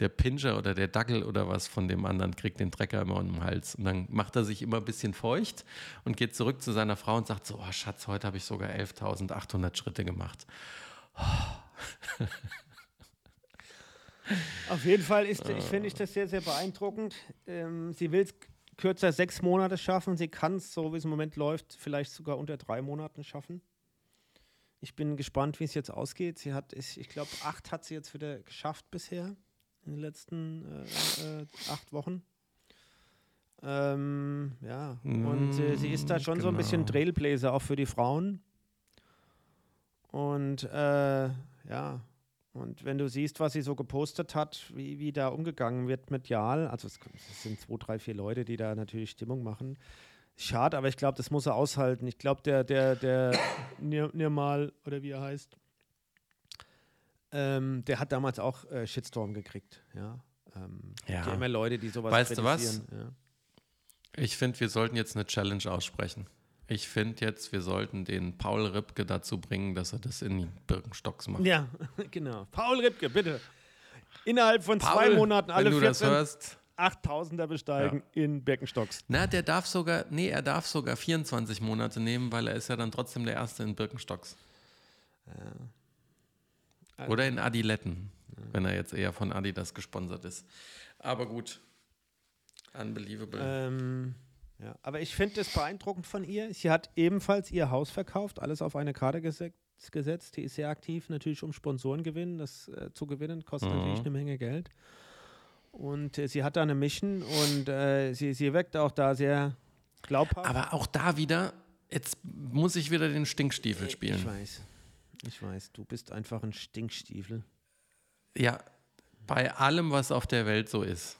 der Pinscher oder der Dackel oder was von dem anderen kriegt den Trecker immer um den Hals. Und dann macht er sich immer ein bisschen feucht und geht zurück zu seiner Frau und sagt so, oh Schatz, heute habe ich sogar 11.800 Schritte gemacht.
Auf jeden Fall ist, ich finde ich das sehr, sehr beeindruckend. Ähm, sie will es kürzer sechs Monate schaffen. Sie kann es, so wie es im Moment läuft, vielleicht sogar unter drei Monaten schaffen. Ich bin gespannt, wie es jetzt ausgeht. Sie hat, ich, ich glaube, acht hat sie jetzt wieder geschafft bisher in den letzten äh, äh, acht Wochen. Ähm, ja, und äh, sie ist da schon so ein bisschen
Genau.
Trailblazer auch für die Frauen. Und äh, ja, und wenn du siehst, was sie so gepostet hat, wie, wie da umgegangen wird medial, also es, es sind zwei, drei, vier Leute, die da natürlich Stimmung machen. Schade, aber ich glaube, das muss er aushalten. Ich glaube, der, der, der Nir- Nirmal, oder wie er heißt, ähm, der hat damals auch äh, Shitstorm gekriegt. Ja, ähm,
Ja.
immer Leute, die sowas
Weißt du was?
Ja.
Ich finde, wir sollten jetzt eine Challenge aussprechen. Ich finde jetzt, wir sollten den Paul Ripke dazu bringen, dass er das in die Birkenstocks macht.
Ja, genau. Paul Ripke, bitte. Innerhalb von zwei
Paul,
Monaten alle
wenn du das
14
hörst.
8000er besteigen in Birkenstocks.
Na, der darf sogar, nee, er darf sogar 24 Monate nehmen, weil er ist ja dann trotzdem der Erste in Birkenstocks. Oder in Adiletten, wenn er jetzt eher von Adidas gesponsert ist. Aber gut. Unbelievable.
Ähm, ja. Aber ich finde es beeindruckend von ihr. Sie hat ebenfalls ihr Haus verkauft, alles auf eine Karte gese gesetzt. Die ist sehr aktiv, natürlich um Sponsoren gewinnen. Das äh, zu gewinnen kostet
Mhm.
natürlich eine Menge Geld. Und äh, sie hat da eine Mission und äh, sie, sie wirkt auch da sehr glaubhaft.
Aber auch da wieder, jetzt muss ich wieder den Stinkstiefel
Ich
spielen.
weiß. Ich weiß, du bist einfach ein Stinkstiefel.
Ja, bei allem, was auf der Welt so ist,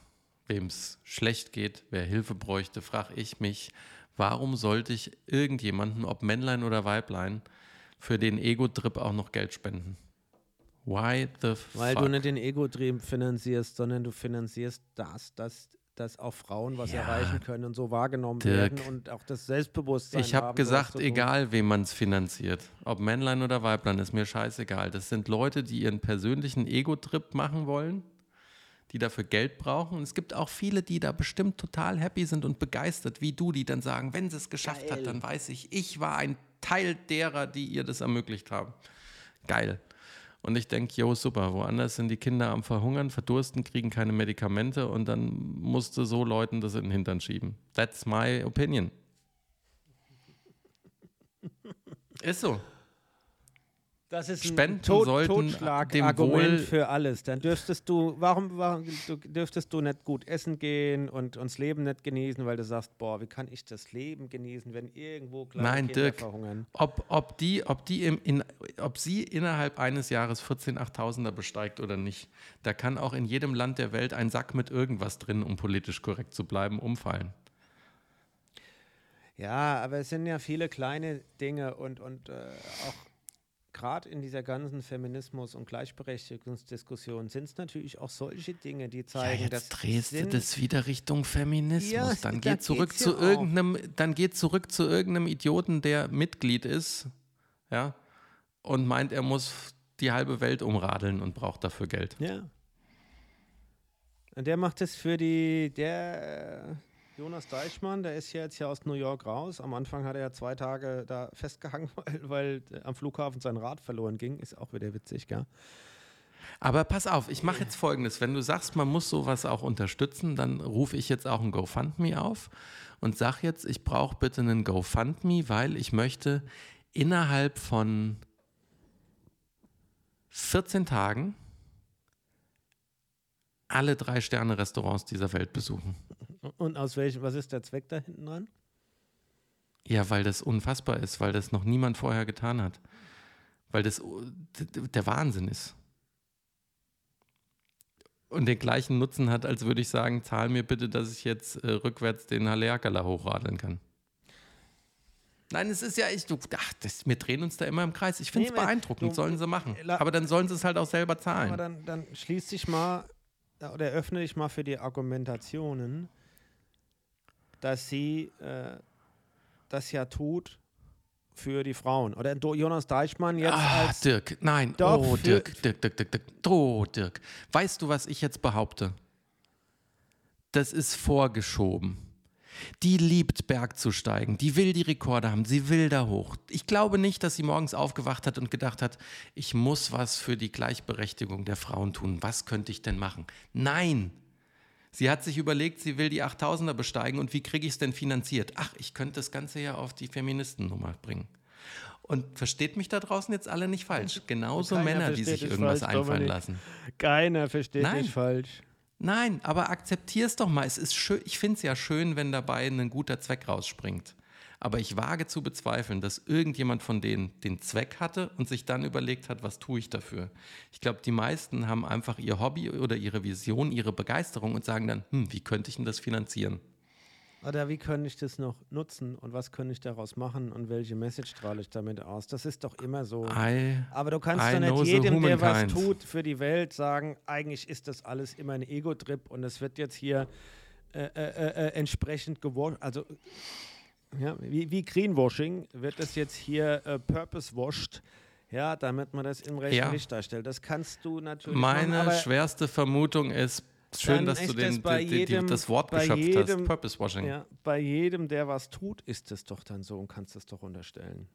wem es schlecht geht, wer Hilfe bräuchte, frage ich mich, warum sollte ich irgendjemandem, ob Männlein oder Weiblein, für den Ego-Trip auch noch Geld spenden? Why the
Weil
fuck?
du nicht den Ego-Trieb finanzierst, sondern du finanzierst das, dass, dass auch Frauen was
Ja,
erreichen können und so wahrgenommen
Dirk.
werden und auch das Selbstbewusstsein
Ich habe
haben,
gesagt, egal wem man es finanziert, ob Männlein oder Weiblein, ist mir scheißegal. Das sind Leute, die ihren persönlichen Ego-Trip machen wollen, die dafür Geld brauchen. Und es gibt auch viele, die da bestimmt total happy sind und begeistert, wie du, die dann sagen, wenn sie es geschafft hat, dann weiß ich, ich war ein Teil derer, die ihr das ermöglicht haben. Geil. Und ich denke, jo, super, woanders sind die Kinder am Verhungern, verdursten, kriegen keine Medikamente und dann musste so Leuten das in den Hintern schieben. That's my opinion. Ist so.
Das ist ein
Spenden
Tot
sollten dem
Totschlagargument für alles. Dann dürftest du, warum, warum du, dürftest du nicht gut essen gehen und uns Leben nicht genießen, weil du sagst, boah, wie kann ich das Leben genießen, wenn irgendwo kleine
Nein,
Kinder
Dirk.
verhungern?
Ob, ob, die, ob, die im, in, ob sie innerhalb eines Jahres 14 8000er besteigt oder nicht, da kann auch in jedem Land der Welt ein Sack mit irgendwas drin, um politisch korrekt zu bleiben, umfallen.
Ja, aber es sind ja viele kleine Dinge und, und äh, auch gerade in dieser ganzen Feminismus- und Gleichberechtigungsdiskussion sind es natürlich auch solche Dinge, die zeigen, dass sind-
wieder Richtung Feminismus.
Ja,
dann
da
geht zurück zu
ja auch.
irgendeinem, dann geht zurück zu irgendeinem Idioten, der Mitglied ist, ja, und meint, er muss die halbe Welt umradeln und braucht dafür Geld.
Ja. Und der macht es für die, der Jonas Deichmann, der ist ja jetzt hier aus New York raus. Am Anfang hat er ja zwei Tage da festgehangen, weil, weil am Flughafen sein Rad verloren ging. Ist auch wieder witzig, gell?
Aber pass auf, ich mache jetzt folgendes. Wenn du sagst, man muss sowas auch unterstützen, dann rufe ich jetzt auch ein GoFundMe auf und sag jetzt, ich brauche bitte einen GoFundMe, weil ich möchte innerhalb von 14 Tagen alle drei Sterne Restaurants dieser Welt besuchen.
Und aus welchem, was ist der Zweck da hinten dran?
Ja, weil das unfassbar ist, weil das noch niemand vorher getan hat. Weil das der Wahnsinn ist. Und den gleichen Nutzen hat, als würde ich sagen, zahl mir bitte, dass ich jetzt äh, rückwärts den Haleakala hochradeln kann. Nein, es ist ja echt, du, ach, das, wir drehen uns da immer im Kreis. Ich finde es
Nee, aber
beeindruckend,
du-
sollen sie machen. Aber dann sollen sie es halt auch selber
Aber
zahlen.
dann, dann schließ dich mal oder öffne dich mal für die Argumentationen, dass sie äh, das ja tut für die Frauen. Oder Jonas Deichmann jetzt
Ah,
als
Dirk, nein.
Doch,
oh, Dirk, Dirk, Dirk, Dirk, Dirk. Oh, Dirk. Weißt du, was ich jetzt behaupte? Das ist vorgeschoben. Die liebt Bergzusteigen, die will die Rekorde haben, sie will da hoch. Ich glaube nicht, dass sie morgens aufgewacht hat und gedacht hat, ich muss was für die Gleichberechtigung der Frauen tun. Was könnte ich denn machen? Nein. Sie hat sich überlegt, sie will die 8000er besteigen und wie kriege ich es denn finanziert? Ach, ich könnte das Ganze ja auf die Feministennummer bringen. Und versteht mich da draußen jetzt alle nicht falsch. Genauso
Keiner
Männer, die sich
dich
irgendwas
falsch,
einfallen lassen.
keiner versteht
Nein.
mich falsch.
Nein, aber akzeptier es doch mal. Es ist schön, ich finde es ja schön, wenn dabei ein guter Zweck rausspringt. Aber ich wage zu bezweifeln, dass irgendjemand von denen den Zweck hatte und sich dann überlegt hat, was tue ich dafür. Ich glaube, die meisten haben einfach ihr Hobby oder ihre Vision, ihre Begeisterung und sagen dann, hm, wie könnte ich denn das finanzieren?
Oder wie könnte ich das noch nutzen und was könnte ich daraus machen und welche Message strahle ich damit aus? Das ist doch immer so.
I,
Aber du kannst
I
doch nicht jedem, der was tut für die Welt, sagen, eigentlich ist das alles immer ein Ego-Trip und es wird jetzt hier äh, äh, äh, entsprechend gewascht. Also, ja, wie, wie Greenwashing wird das jetzt hier äh, purpose-washed, ja, damit man das im rechten
Ja.
Licht darstellt. Das kannst du natürlich
meine
machen,
schwerste Vermutung ist, schön, dass du den,
das
die, die,
jedem-
das Wort
bei
geschöpft
jedem-
hast, Purpose Washing.
ja, bei jedem, der was tut, ist es doch dann so und kannst es doch unterstellen.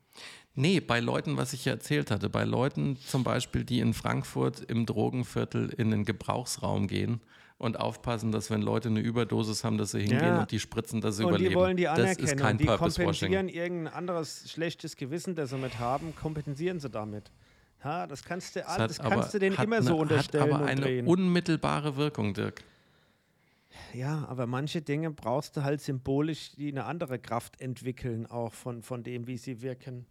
Nee, bei Leuten, was ich ja erzählt hatte, bei Leuten zum Beispiel, die in Frankfurt im Drogenviertel in den Gebrauchsraum gehen und aufpassen, dass wenn Leute eine Überdosis haben, dass sie hingehen
Ja.
und die spritzen, dass sie
und
überleben.
die wollen die
das
anerkennen.
ist kein
die
Purpose
kompensieren
Washing.
irgendein anderes schlechtes Gewissen, das sie mit haben, kompensieren sie damit. Ha, das kannst du,
Das,
das
aber-
kannst du denen immer
eine,
so unterstellen
Hat aber eine
drehen.
unmittelbare Wirkung, Dirk.
Ja, aber manche Dinge brauchst du halt symbolisch, die eine andere Kraft entwickeln, auch von, von dem, wie sie wirken.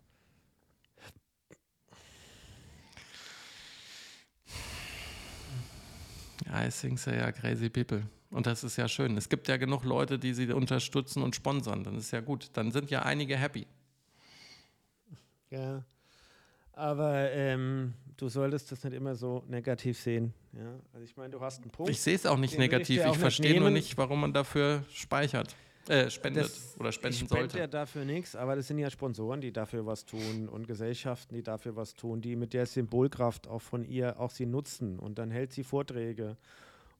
I think they are crazy people. Und das ist ja schön. Es gibt ja genug Leute, die sie unterstützen und sponsern. Dann ist ja gut. Dann sind ja einige happy.
Ja. Aber ähm, du solltest das nicht immer so negativ sehen. Ja? Also ich meine, du hast einen Punkt.
Ich sehe es auch nicht
ich
negativ. Ich
nicht
verstehe nur nicht, warum man dafür speichert, äh, spendet
Das-
oder
ich
spenden
spende
sollte.
ja dafür nichts, aber das sind ja Sponsoren, die dafür was tun und Gesellschaften, die dafür was tun, die mit der Symbolkraft auch von ihr auch sie nutzen und dann hält sie Vorträge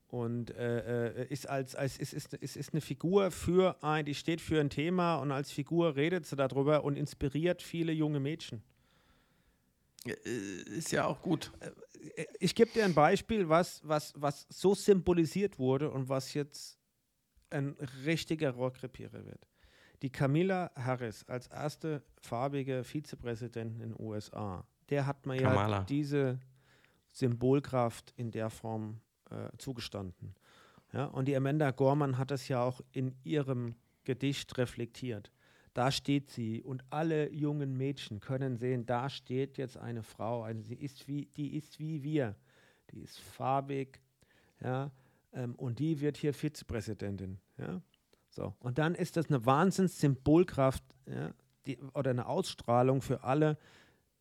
und äh, äh, ist als, als ist, ist, ist, ist eine Figur für ein, die steht für ein Thema und als Figur redet sie darüber und inspiriert viele junge Mädchen.
Äh, Ist ja auch gut.
Ich gebe dir ein Beispiel, was, was, was so symbolisiert wurde und was jetzt ein richtiger Rohrkrepierer wird. Die Camilla Harris als erste farbige Vizepräsidentin in den USA, der hat man
Kamala.
ja diese Symbolkraft in der Form äh, zugestanden. Ja, und die Amanda Gorman hat das ja auch in ihrem Gedicht reflektiert. Da steht sie und alle jungen Mädchen können sehen, da steht jetzt eine Frau, eine, sie ist wie, die ist wie wir, die ist farbig, ja, ähm, und die wird hier Vizepräsidentin, ja. So, und dann ist das eine Wahnsinns-Symbolkraft, ja, die, oder eine Ausstrahlung für alle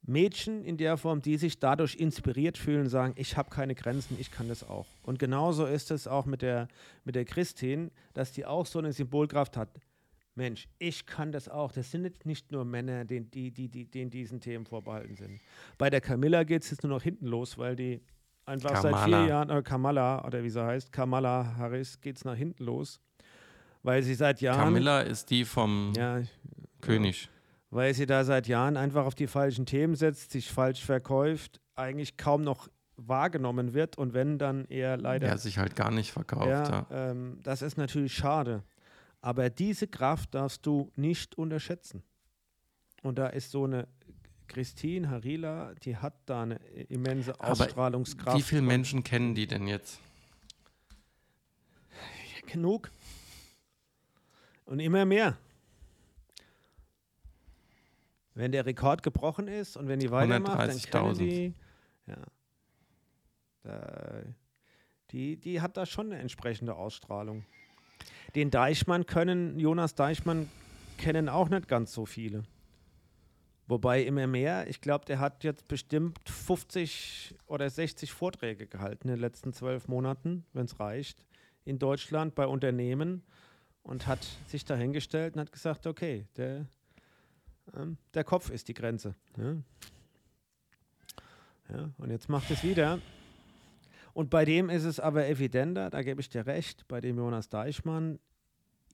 Mädchen in der Form, die sich dadurch inspiriert fühlen, sagen, ich habe keine Grenzen, ich kann das auch. Und genauso ist es auch mit der, mit der Christin, dass die auch so eine Symbolkraft hat. Mensch, ich kann das auch. Das sind jetzt nicht nur Männer, denen, die, die, die, denen diesen Themen vorbehalten sind. Bei der Camilla geht es jetzt nur noch hinten los, weil die einfach seit
Kamala.
vier Jahren, äh, Kamala, oder wie sie heißt, Kamala Harris, geht es nach hinten los. Weil sie seit Jahren.
Camilla ist die vom
Ja,
König.
weil sie da seit Jahren einfach auf die falschen Themen setzt, sich falsch verkauft, eigentlich kaum noch wahrgenommen wird und wenn dann eher leider.
Der sich halt gar nicht verkauft.
ja,
Ja.
ähm, das ist natürlich schade. Aber diese Kraft darfst du nicht unterschätzen. Und da ist so eine Christine Harila, die hat da eine immense
Aber
Ausstrahlungskraft.
Wie viele Menschen kennen die denn jetzt?
Genug. Und immer mehr. Wenn der Rekord gebrochen ist und wenn die weitermacht, dann
130.000.
die. Ja. Da, die, die hat da schon eine entsprechende Ausstrahlung. Den Deichmann können, Jonas Deichmann kennen auch nicht ganz so viele. Wobei immer mehr, ich glaube, der hat jetzt bestimmt 50 oder 60 Vorträge gehalten in den letzten zwölf Monaten, wenn es reicht, in Deutschland bei Unternehmen und hat sich dahingestellt und hat gesagt, okay, der, Ähm, der Kopf ist die Grenze. Ja? Ja, und jetzt macht es wieder. Und bei dem ist es aber evidenter, da gebe ich dir recht, bei dem Jonas Deichmann,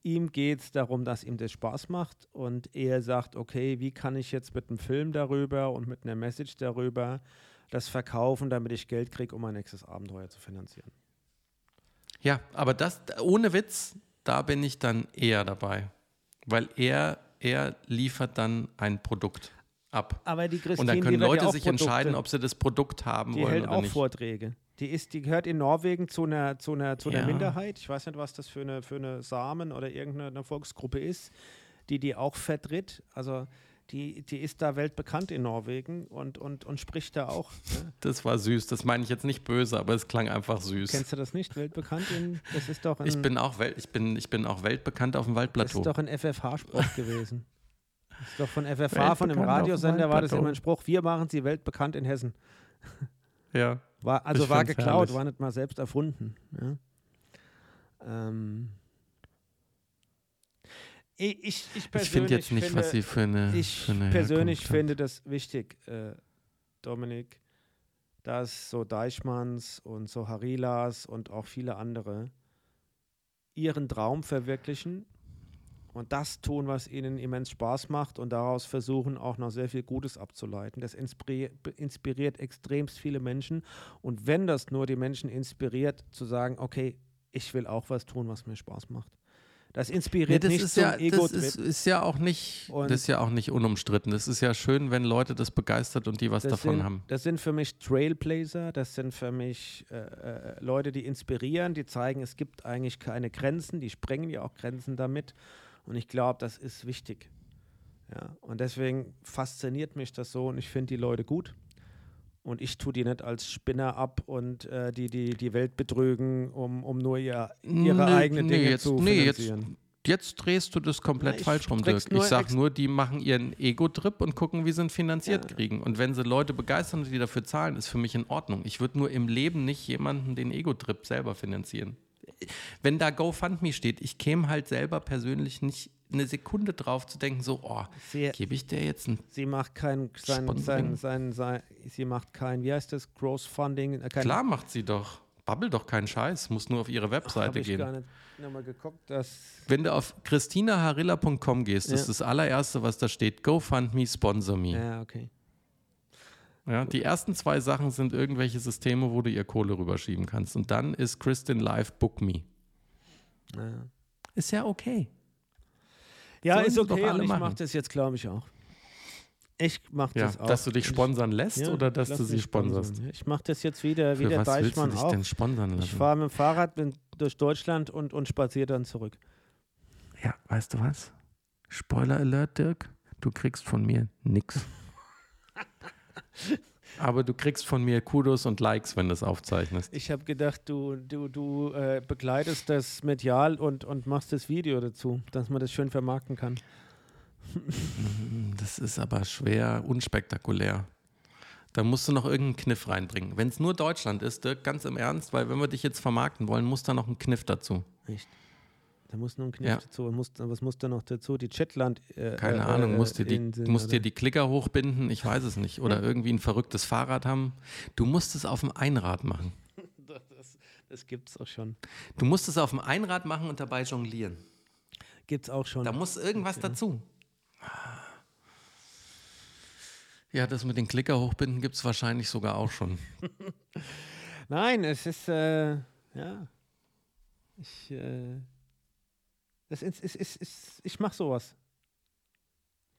ihm geht es darum, dass ihm das Spaß macht und er sagt, okay, wie kann ich jetzt mit einem Film darüber und mit einer Message darüber das verkaufen, damit ich Geld kriege, um mein nächstes Abenteuer zu finanzieren.
Ja, aber das, ohne Witz, da bin ich dann eher dabei. Weil er, er liefert dann ein Produkt ab.
Aber die Christine,
Und dann können Leute sich
Produkte-
entscheiden, ob sie das Produkt haben
Die
wollen
hält
oder
auch
nicht.
Vorträge. Die, ist, die gehört in Norwegen zu einer, zu einer, zu einer
Ja.
Minderheit. Ich weiß nicht, was das für eine, für eine Samen oder irgendeine Volksgruppe ist, die die auch vertritt. Also die, die ist da weltbekannt in Norwegen und, und, und spricht da auch. Ne?
Das war süß. Das meine ich jetzt nicht böse, aber es klang einfach süß.
Kennst du das nicht? Weltbekannt in, das ist doch ein,
Ich bin auch, ich bin, ich bin auch weltbekannt auf dem
das
Waldplateau.
ist doch ein FFH-Spruch gewesen. Das ist doch von FFH, von dem Radiosender war das immer ein Spruch, wir machen sie weltbekannt in Hessen.
ja.
War, also
Ich
war geklaut,
herrlich.
war nicht mal selbst erfunden. Ja. Ähm, ich, ich, ich
finde jetzt nicht,
finde,
was sie für eine.
ich
für eine
persönlich
Herkunft hat.
finde das wichtig, äh, Dominik, dass so Deichmanns und so Harilas und auch viele andere ihren Traum verwirklichen und das tun, was ihnen immens Spaß macht und daraus versuchen auch noch sehr viel Gutes abzuleiten. Das inspiriert, extremst viele Menschen und wenn das nur die Menschen inspiriert, zu sagen, okay, ich will auch was tun, was mir Spaß macht. Das
Nee,
inspiriert
das
nicht
ist
zum
ja, das
Ego-Trip.
ist, ist ja auch nicht,
Und-
das ist ja auch nicht unumstritten. Das ist ja schön, wenn Leute das begeistert und die was
Das
davon
sind,
haben.
Das sind für mich Trailblazer, das sind für mich äh, äh, Leute, die inspirieren, die zeigen, es gibt eigentlich keine Grenzen, die sprengen ja auch Grenzen damit. Und ich glaube, das ist wichtig. Ja, und deswegen fasziniert mich das so und ich finde die Leute gut. Und ich tue die nicht als Spinner ab und äh, die, die die Welt betrügen, um, um nur ihr, ihre
Nö,
eigenen
nee,
Dinge
jetzt,
zu
nee, jetzt,
finanzieren.
jetzt drehst du das komplett
ich
falsch rum, Dirk. Ich sag
ex-
nur, die machen ihren Ego-Trip und gucken, wie sie ihn finanziert
Ja.
kriegen. Und wenn sie Leute begeistern und die dafür zahlen, ist für mich in Ordnung. Ich würde nur im Leben nicht jemanden den Ego-Trip selber finanzieren. Wenn da GoFundMe steht, ich käme halt selber persönlich nicht eine Sekunde drauf zu denken, so, oh, gebe ich der jetzt ein
sie macht kein, sein, sein, sein, sein, sie macht kein, wie heißt das, Gross-Funding, äh,
Klar macht sie doch. Babbel doch keinen Scheiß, muss nur auf ihre Webseite
ich
gehen.
gar nicht nochmal geguckt, dass
Wenn du auf christinaharilla.com gehst,
Ja.
ist das allererste, was da steht, GoFundMe, sponsor me.
ja okay.
Ja, die ersten zwei Sachen sind irgendwelche Systeme, wo du ihr Kohle rüberschieben kannst. Und dann ist Kristin Live Book Me.
Ja,
Ist ja okay.
ja
Sollen
ist okay
alle
und ich mache das jetzt, glaube ich, auch. Ich mache
Ja,
das auch.
dass du dich
Ich-
sponsern lässt
ja,
oder dass du sie
sponsern. Ja, Ich mache das jetzt wieder, wie
Für
der
was willst du
Deichmann
dich
auch.
denn sponsern
Ich
lassen?
fahre mit dem Fahrrad bin durch Deutschland und, und spaziere dann zurück.
Ja, weißt du was? Spoiler Alert, Dirk. Du kriegst von mir nix. Aber du kriegst von mir Kudos und Likes, wenn du es aufzeichnest.
Ich habe gedacht, du, du, du äh, begleitest das medial und, und machst das Video dazu, dass man das schön vermarkten kann.
Das ist aber schwer unspektakulär. Da musst du noch irgendeinen Kniff reinbringen. Wenn es nur Deutschland ist, Dirk, ganz im Ernst, weil wenn wir dich jetzt vermarkten wollen, muss da noch ein Kniff dazu.
Echt? Da muss noch ein Kniff
Ja.
dazu. Muss, was muss da noch dazu? Die Chatland. Äh,
Keine
äh,
Ahnung,
äh,
musst dir, die,
Inseln
musst dir die Klicker hochbinden, ich weiß es nicht. Oder irgendwie ein verrücktes Fahrrad haben. Du musst es auf dem Einrad machen.
Das, das gibt's auch schon.
Du musst es auf dem Einrad machen und dabei jonglieren.
Gibt's auch schon.
Da muss irgendwas dazu. Ja, das mit den Klicker hochbinden gibt es wahrscheinlich sogar auch schon.
Nein, es ist, äh, ja. Ich, äh, das ist, ist, ist, ist, ich mache sowas.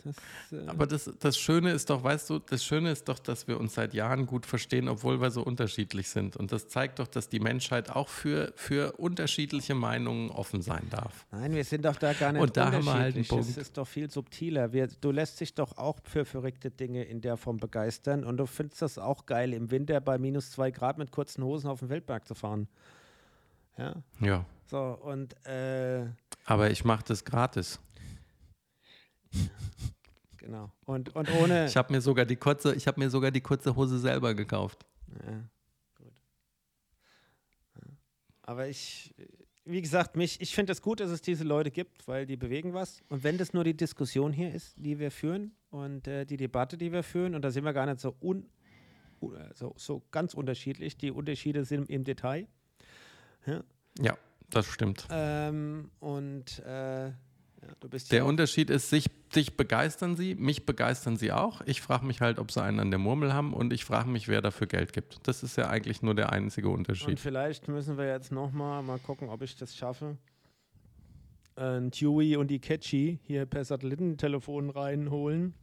Das, äh,
Aber das, das Schöne ist doch, weißt du, das Schöne ist doch, dass wir uns seit Jahren gut verstehen, obwohl wir so unterschiedlich sind. Und das zeigt doch, dass die Menschheit auch für, für unterschiedliche Meinungen offen sein darf.
Nein, wir sind doch da gar nicht
Und da haben wir halt einen
unterschiedlich. Es
Punkt.
ist doch viel subtiler. Wir, du lässt dich doch auch für verrückte Dinge in der Form begeistern und du findest das auch geil, im Winter bei minus zwei Grad mit kurzen Hosen auf den Feldberg zu fahren. Ja,
Ja.
So und äh,
Aber ich mache das gratis.
genau. Und, und ohne.
Ich habe mir sogar die kurze, ich habe mir sogar die kurze Hose selber gekauft.
Ja, gut. Aber ich, wie gesagt, mich, ich finde es gut, dass es diese Leute gibt, weil die bewegen was. Und wenn das nur die Diskussion hier ist, die wir führen, und äh, die Debatte, die wir führen, und da sind wir gar nicht so, un, so, so ganz unterschiedlich. Die Unterschiede sind im Detail.
Ja, ja das stimmt.
Ähm, und äh, ja, du bist
Der Unterschied ist, sich, dich begeistern sie, mich begeistern sie auch. Ich frage mich halt, ob sie einen an der Murmel haben und ich frage mich, wer dafür Geld gibt. Das ist ja eigentlich nur der einzige Unterschied. Und
vielleicht müssen wir jetzt nochmal mal gucken, ob ich das schaffe ein Dewey und die Catchy hier per Satellitentelefon reinholen.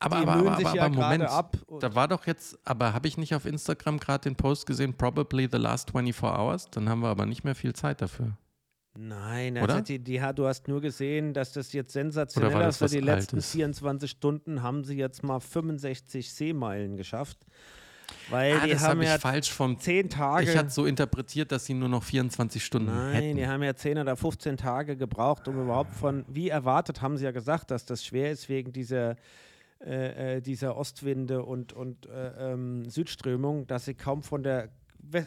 Aber, aber, aber, aber, ja aber Moment, da war doch jetzt, aber habe ich nicht auf Instagram gerade den Post gesehen, probably the last 24 hours? Dann haben wir aber nicht mehr viel Zeit dafür.
Nein, also die, die, du hast nur gesehen, dass das jetzt sensationell ist. Für die letzten Altes? 24 Stunden haben sie jetzt mal 65 Seemeilen geschafft. Weil ah, die
das
haben
hab
ja
ich falsch vom
zehn Tage.
Ich hatte so interpretiert, dass sie nur noch 24 Stunden
Nein,
hätten.
die haben ja 10 oder 15 Tage gebraucht, um überhaupt von, wie erwartet, haben sie ja gesagt, dass das schwer ist wegen dieser, äh, äh dieser Ostwinde und, und äh, ähm, Südströmung, dass sie kaum von der We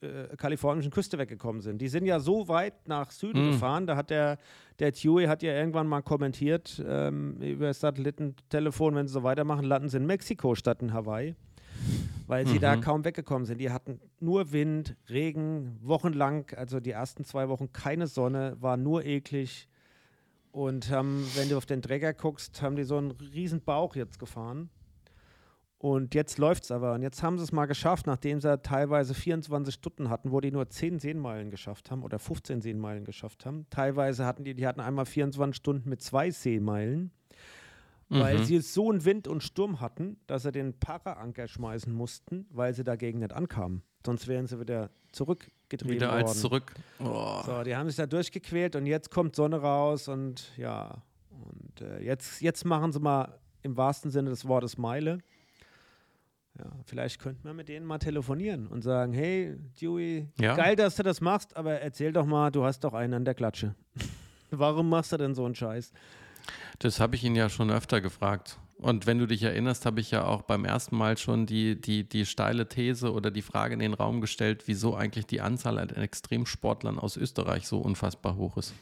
äh, kalifornischen Küste weggekommen sind. Die sind ja so weit nach Süden mm. gefahren, da hat der, der Dewey hat ja irgendwann mal kommentiert ähm, über das Satellitentelefon, wenn sie so weitermachen, landen sie in Mexiko statt in Hawaii weil sie mhm. da kaum weggekommen sind. Die hatten nur Wind, Regen, wochenlang, also die ersten zwei Wochen keine Sonne, war nur eklig. Und haben, wenn du auf den Träger guckst, haben die so einen riesen Bauch jetzt gefahren. Und jetzt läuft es aber. Und jetzt haben sie es mal geschafft, nachdem sie teilweise 24 Stunden hatten, wo die nur 10 Seenmeilen geschafft haben oder 15 Seenmeilen geschafft haben. Teilweise hatten die, die hatten einmal 24 Stunden mit zwei Seemeilen weil mhm. sie so einen Wind und Sturm hatten, dass sie den Paraanker schmeißen mussten, weil sie dagegen nicht ankamen. Sonst wären sie wieder zurückgetrieben
wieder
worden.
als zurück.
Oh. So, die haben sich da durchgequält und jetzt kommt Sonne raus und ja, und äh, jetzt, jetzt machen sie mal im wahrsten Sinne des Wortes Meile. Ja, vielleicht könnten wir mit denen mal telefonieren und sagen, hey, Dewey, ja. geil, dass du das machst, aber erzähl doch mal, du hast doch einen an der Klatsche. Warum machst du denn so einen Scheiß?
Das habe ich ihn ja schon öfter gefragt. Und wenn du dich erinnerst, habe ich ja auch beim ersten Mal schon die, die, die steile These oder die Frage in den Raum gestellt, wieso eigentlich die Anzahl an Extremsportlern aus Österreich so unfassbar hoch ist.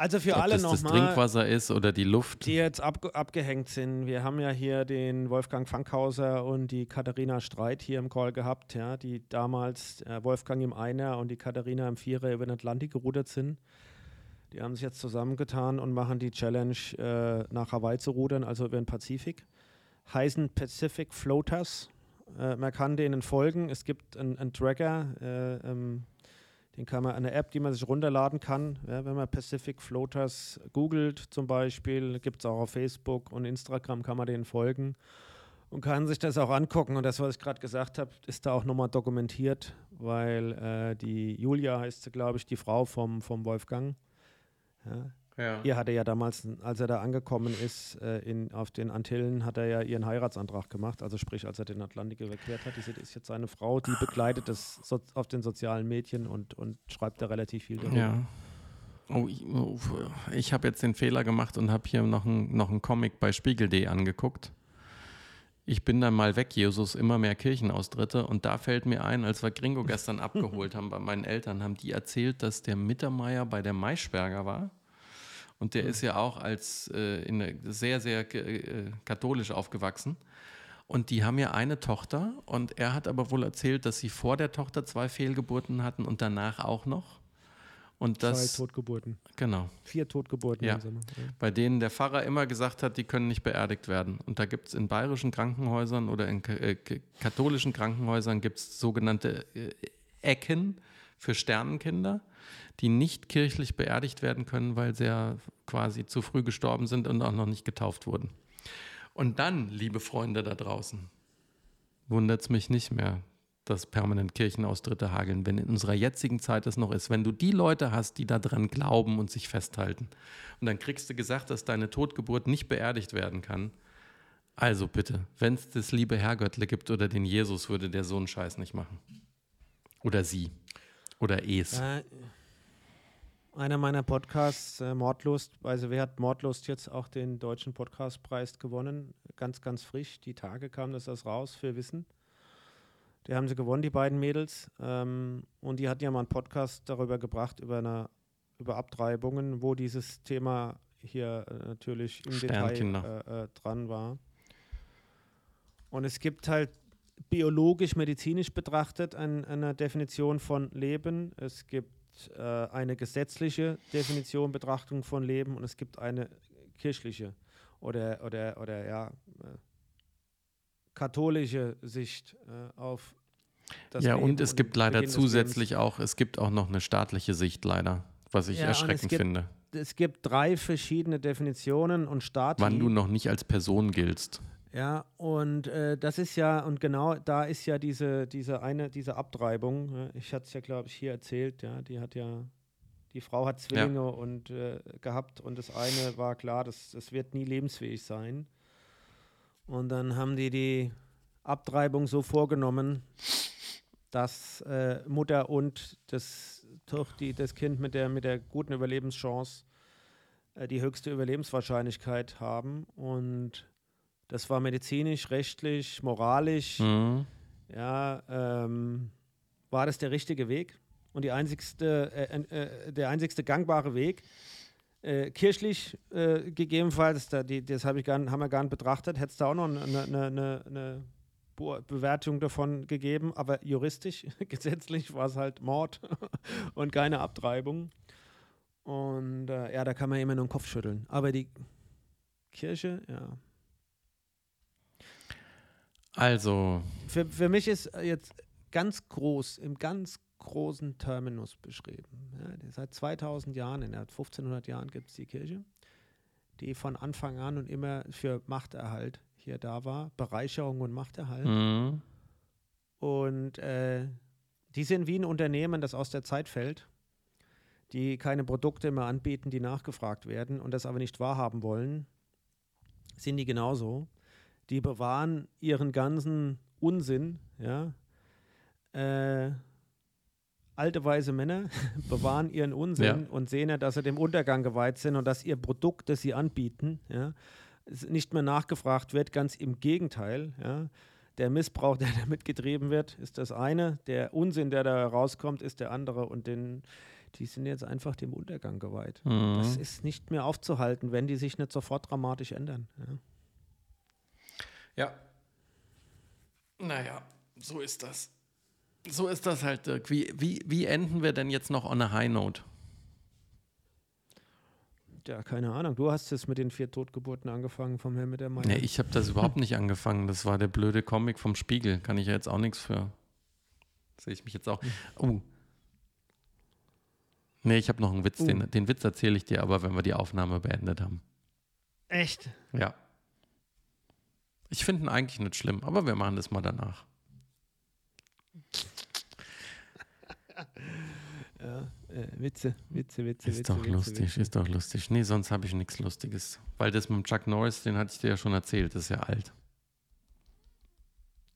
Also für Ob alle nochmal.
Ob das Trinkwasser ist oder die Luft.
Die jetzt ab, abgehängt sind. Wir haben ja hier den Wolfgang Fankhauser und die Katharina Streit hier im Call gehabt, ja, die damals äh, Wolfgang im Einer und die Katharina im Vierer über den Atlantik gerudert sind. Die haben sich jetzt zusammengetan und machen die Challenge, äh, nach Hawaii zu rudern, also über den Pazifik. Heißen Pacific Floaters. Äh, man kann denen folgen. Es gibt einen Tracker, äh, ähm, den kann man, eine App, die man sich runterladen kann. Ja, wenn man Pacific Floaters googelt zum Beispiel, gibt es auch auf Facebook und Instagram, kann man denen folgen und kann sich das auch angucken. Und das, was ich gerade gesagt habe, ist da auch nochmal dokumentiert, weil äh, die Julia heißt sie, glaube ich, die Frau vom, vom Wolfgang. Ja. Ja. Ihr hatte ja damals, als er da angekommen ist, äh, in, auf den Antillen, hat er ja ihren Heiratsantrag gemacht. Also sprich, als er den Atlantik überquert hat. Die ist jetzt seine Frau, die begleitet das so, auf den sozialen Medien und, und schreibt da relativ viel darüber.
Ja. Oh, ich, oh, ich habe jetzt den Fehler gemacht und habe hier noch einen noch ein Comic bei Spiegel.de angeguckt. Ich bin dann mal weg, Jesus, immer mehr Kirchenaustritte. Und da fällt mir ein, als wir Gringo gestern abgeholt haben bei meinen Eltern, haben die erzählt, dass der Mittermeier bei der Maischberger war. Und der mhm. ist ja auch als äh, in, sehr, sehr äh, katholisch aufgewachsen. Und die haben ja eine Tochter. Und er hat aber wohl erzählt, dass sie vor der Tochter zwei Fehlgeburten hatten und danach auch noch. Und das,
Zwei Totgeburten.
Genau.
Vier Totgeburten.
Ja. ja. Bei denen der Pfarrer immer gesagt hat, die können nicht beerdigt werden. Und da gibt es in bayerischen Krankenhäusern oder in äh, katholischen Krankenhäusern gibt es sogenannte äh, Ecken für Sternenkinder, die nicht kirchlich beerdigt werden können, weil sie ja quasi zu früh gestorben sind und auch noch nicht getauft wurden. Und dann, liebe Freunde da draußen, wundert es mich nicht mehr, dass permanent Kirchenaustritte hageln, wenn in unserer jetzigen Zeit es noch ist. Wenn du die Leute hast, die daran glauben und sich festhalten, und dann kriegst du gesagt, dass deine Totgeburt nicht beerdigt werden kann, also bitte, wenn es das liebe Herrgöttle gibt oder den Jesus, würde der so einen Scheiß nicht machen. Oder sie. Oder es. Äh,
einer meiner Podcasts, äh, Mordlust, also wer hat Mordlust jetzt auch den deutschen Podcastpreis gewonnen? Ganz, ganz frisch. Die Tage kam das raus für Wissen. Die haben sie gewonnen, die beiden Mädels. Ähm, und die hatten ja mal einen Podcast darüber gebracht, über eine über Abtreibungen, wo dieses Thema hier äh, natürlich im Detail äh, äh, dran war. Und es gibt halt biologisch, medizinisch betrachtet ein, eine Definition von Leben. Es gibt äh, eine gesetzliche Definition, Betrachtung von Leben und es gibt eine kirchliche oder, oder, oder ja, äh, katholische Sicht äh, auf das
ja,
Leben
und es gibt
den
leider zusätzlich auch, es gibt auch noch eine staatliche Sicht leider, was ich
Ja, und es
erschreckend
gibt
finde.
Es gibt drei verschiedene Definitionen und Stati.
Wann du noch nicht als Person giltst.
Ja, und äh, das ist ja, und genau da ist ja diese, diese eine, diese Abtreibung, ja, ich hatte es ja, glaube ich, hier erzählt, ja, die hat ja, die Frau hat Zwillinge und äh, gehabt und das eine war klar, das, das wird nie lebensfähig sein. Und dann haben die die Abtreibung so vorgenommen, dass äh, Mutter und das, die, das Kind mit der, mit der guten Überlebenschance äh, die höchste Überlebenswahrscheinlichkeit haben. Und das war medizinisch, rechtlich, moralisch,
Mhm.
ja, ähm, war das der richtige Weg und die einzigste, äh, äh, der einzigste gangbare Weg. Äh, kirchlich äh, gegebenenfalls, da, die, das hab ich gar, haben wir gar nicht betrachtet, hätte es da auch noch eine, eine, eine, eine Be- Bewertung davon gegeben, aber juristisch, gesetzlich war es halt Mord und keine Abtreibung. Und äh, ja, da kann man immer nur den Kopf schütteln. Aber die Kirche, ja.
Also,
Für, für mich ist äh, jetzt ganz groß, im ganz großen Terminus beschrieben. Ja, seit 2000 Jahren, in der 1500 Jahren gibt es die Kirche, die von Anfang an und immer für Machterhalt hier da war, Bereicherung und Machterhalt.
mhm.
Und äh, die sind wie ein Unternehmen, das aus der Zeit fällt, die keine Produkte mehr anbieten, die nachgefragt werden und das aber nicht wahrhaben wollen, sind die genauso. Die bewahren ihren ganzen Unsinn, ja. Äh, alte weise Männer bewahren ihren Unsinn
Ja.
und sehen ja, dass sie dem Untergang geweiht sind und dass ihr Produkt, das sie anbieten, ja, nicht mehr nachgefragt wird, ganz im Gegenteil, ja. Der Missbrauch, der damit getrieben wird, ist das eine. Der Unsinn, der da rauskommt, ist der andere. Und den, die sind jetzt einfach dem Untergang geweiht.
Mhm.
Das ist nicht mehr aufzuhalten, wenn die sich nicht sofort dramatisch ändern. Ja.
Ja. Naja, so ist das. So ist das halt, Dirk. Wie, wie, wie enden wir denn jetzt noch on a high note?
ja, keine Ahnung. Du hast es mit den vier Totgeburten angefangen vom Herrn mit der Meinung.
Nee, ich habe das überhaupt nicht angefangen. Das war der blöde Comic vom Spiegel. Kann ich ja jetzt auch nichts für. Sehe ich mich jetzt auch. Oh. Nee, ich habe noch einen Witz.
Uh.
Den, den Witz erzähle ich dir aber, wenn wir die Aufnahme beendet haben.
Echt?
Ja. Ich finde ihn eigentlich nicht schlimm, aber wir machen das mal danach.
Ja, äh, Witze, Witze, Witze,
Ist
Witze.
doch
Witze,
lustig,
Witze.
ist doch lustig. Nee, sonst habe ich nichts Lustiges. Weil das mit dem Chuck Norris, den hatte ich dir ja schon erzählt, das ist ja alt.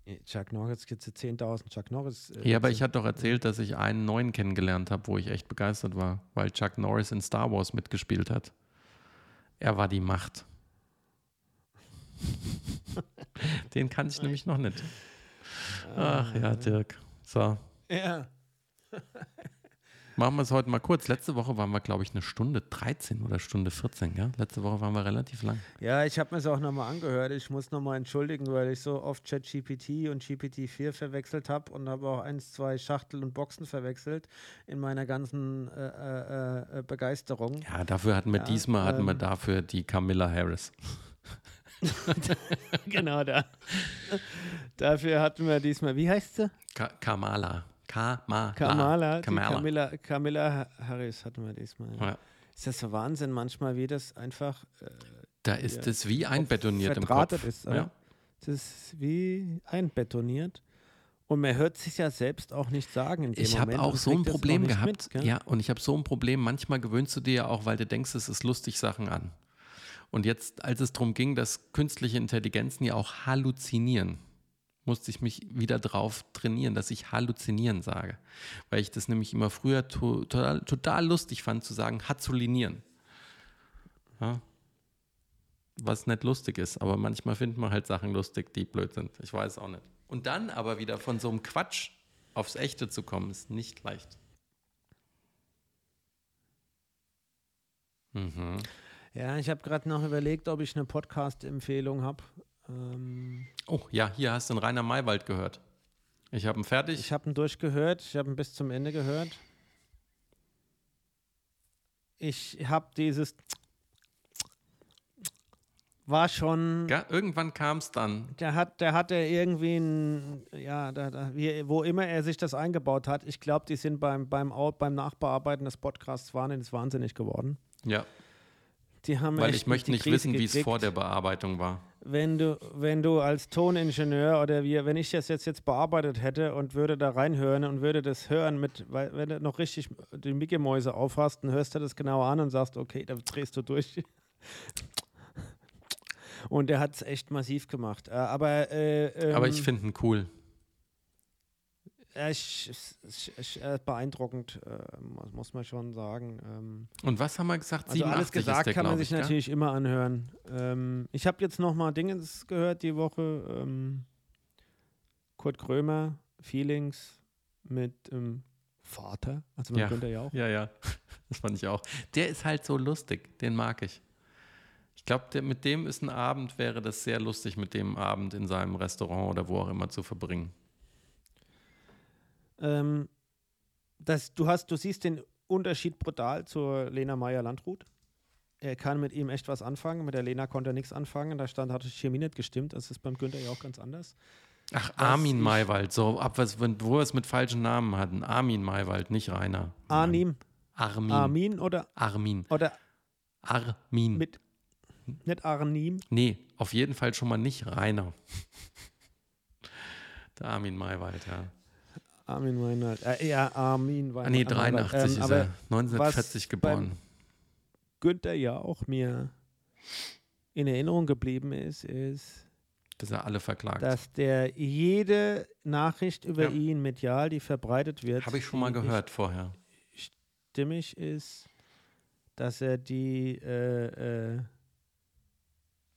Äh, Chuck Norris, gibt es 10.000 Chuck Norris. Äh,
Ja, aber ich hatte doch erzählt, dass ich einen neuen kennengelernt habe, wo ich echt begeistert war, weil Chuck Norris in Star Wars mitgespielt hat. Er war die Macht. Den kann ich nämlich noch nicht. Ach ja, Dirk. So,
Ja.
machen wir es heute mal kurz. Letzte Woche waren wir, glaube ich, eine Stunde 13 oder Stunde 14, ja? Letzte Woche waren wir relativ lang.
Ja, ich habe mir es auch nochmal angehört. Ich muss nochmal entschuldigen, weil ich so oft ChatGPT und GPT-4 verwechselt habe und habe auch eins, zwei Schachtel und Boxen verwechselt in meiner ganzen äh, äh, äh, Begeisterung.
Ja, dafür hatten wir
Ja,
diesmal hatten wir
ähm,
dafür die Camilla Harris.
genau da. Dafür hatten wir diesmal, wie heißt sie?
Ka Kamala. Kamala.
Kamala,
Kamala.
Camilla, Camilla Harris hatten wir diesmal.
Ja.
Ist das so Wahnsinn manchmal, wie das einfach äh,
Da ist es wie einbetoniert im Kopf.
ist.
ja.
Das ist wie einbetoniert. Und man hört sich ja selbst auch nicht sagen
Ich habe auch so ein Problem gehabt.
mit,
ja, und ich habe so ein Problem. Manchmal gewöhnst du dir ja auch, weil du denkst, es ist lustig, Sachen an. Und jetzt, als es darum ging, dass künstliche Intelligenzen ja auch halluzinieren, musste ich mich wieder drauf trainieren, dass ich halluzinieren sage. Weil ich das nämlich immer früher to total, total lustig fand, zu sagen, hazulinieren. Ja. Was nicht lustig ist, aber manchmal findet man halt Sachen lustig, die blöd sind. Ich weiß auch nicht. Und dann aber wieder von so einem Quatsch aufs Echte zu kommen, ist nicht leicht. Mhm.
Ja, ich habe gerade noch überlegt, ob ich eine Podcast-Empfehlung habe. Ähm,
Oh, ja, hier hast du den Rainer Maywald gehört. Ich habe ihn fertig.
ich habe ihn durchgehört, ich habe ihn bis zum Ende gehört. Ich habe dieses war schon
ja, irgendwann kam es dann.
Der hat, der hatte irgendwie ein, ja, da, da, wo immer er sich das eingebaut hat. Ich glaube, die sind beim, beim, Au- beim Nachbearbeiten des Podcasts wahnsinnig, wahnsinnig geworden.
Ja,
Die haben
weil ich möchte nicht wissen, wie es vor der Bearbeitung war.
Wenn du, wenn du als Toningenieur oder wir, wenn ich das jetzt, jetzt bearbeitet hätte und würde da reinhören und würde das hören mit, weil wenn du noch richtig die Mickey-Mäuse aufhast, dann hörst du das genau an und sagst, okay, da drehst du durch. Und der hat es echt massiv gemacht. Äh, Aber, äh,
Aber
ähm,
ich finde ihn cool.
Ja, ich, ich, ich, äh, beeindruckend, äh, muss- man schon sagen. Ähm,
Und was haben wir gesagt?
also alles
87
gesagt
ist der,
kann man sich
ich,
natürlich immer anhören. Ähm, ich habe jetzt noch mal Dingens gehört die Woche. Ähm, Kurt Krömer, Feelings mit Vater, also man
Ja.
könnte ja auch.
Ja, ja, das fand ich auch. Der ist halt so lustig, den mag ich. Ich glaube, mit dem ist ein Abend, wäre das sehr lustig, mit dem Abend in seinem Restaurant oder wo auch immer zu verbringen.
Ähm, das, du, hast, du siehst den Unterschied brutal zur Lena Meyer-Landrut. Er kann mit ihm echt was anfangen. Mit der Lena konnte er nichts anfangen. Da stand, hat die Chemie nicht gestimmt. Das ist beim Günther ja auch ganz anders.
Ach, Armin Maywald, so ab was, wenn, wo wir es mit falschen Namen hatten. Armin Maywald, nicht Rainer.
Arnim,
Armin.
Armin oder,
Armin.
oder
Armin.
mit, nicht Arnim.
nee, auf jeden Fall schon mal nicht Rainer. Der Armin Maywald, ja.
Armin Weinert. Äh, ja, Armin Weinert.
Ah, nee, 83
Ähm,
ist er. 1940
was
geboren.
Günther ja auch mir in Erinnerung geblieben ist, ist,
Dass er alle verklagt.
dass der jede Nachricht über
Ja.
ihn medial, die verbreitet wird,
Habe ich schon mal gehört vorher.
stimmig ist, dass er die äh, äh,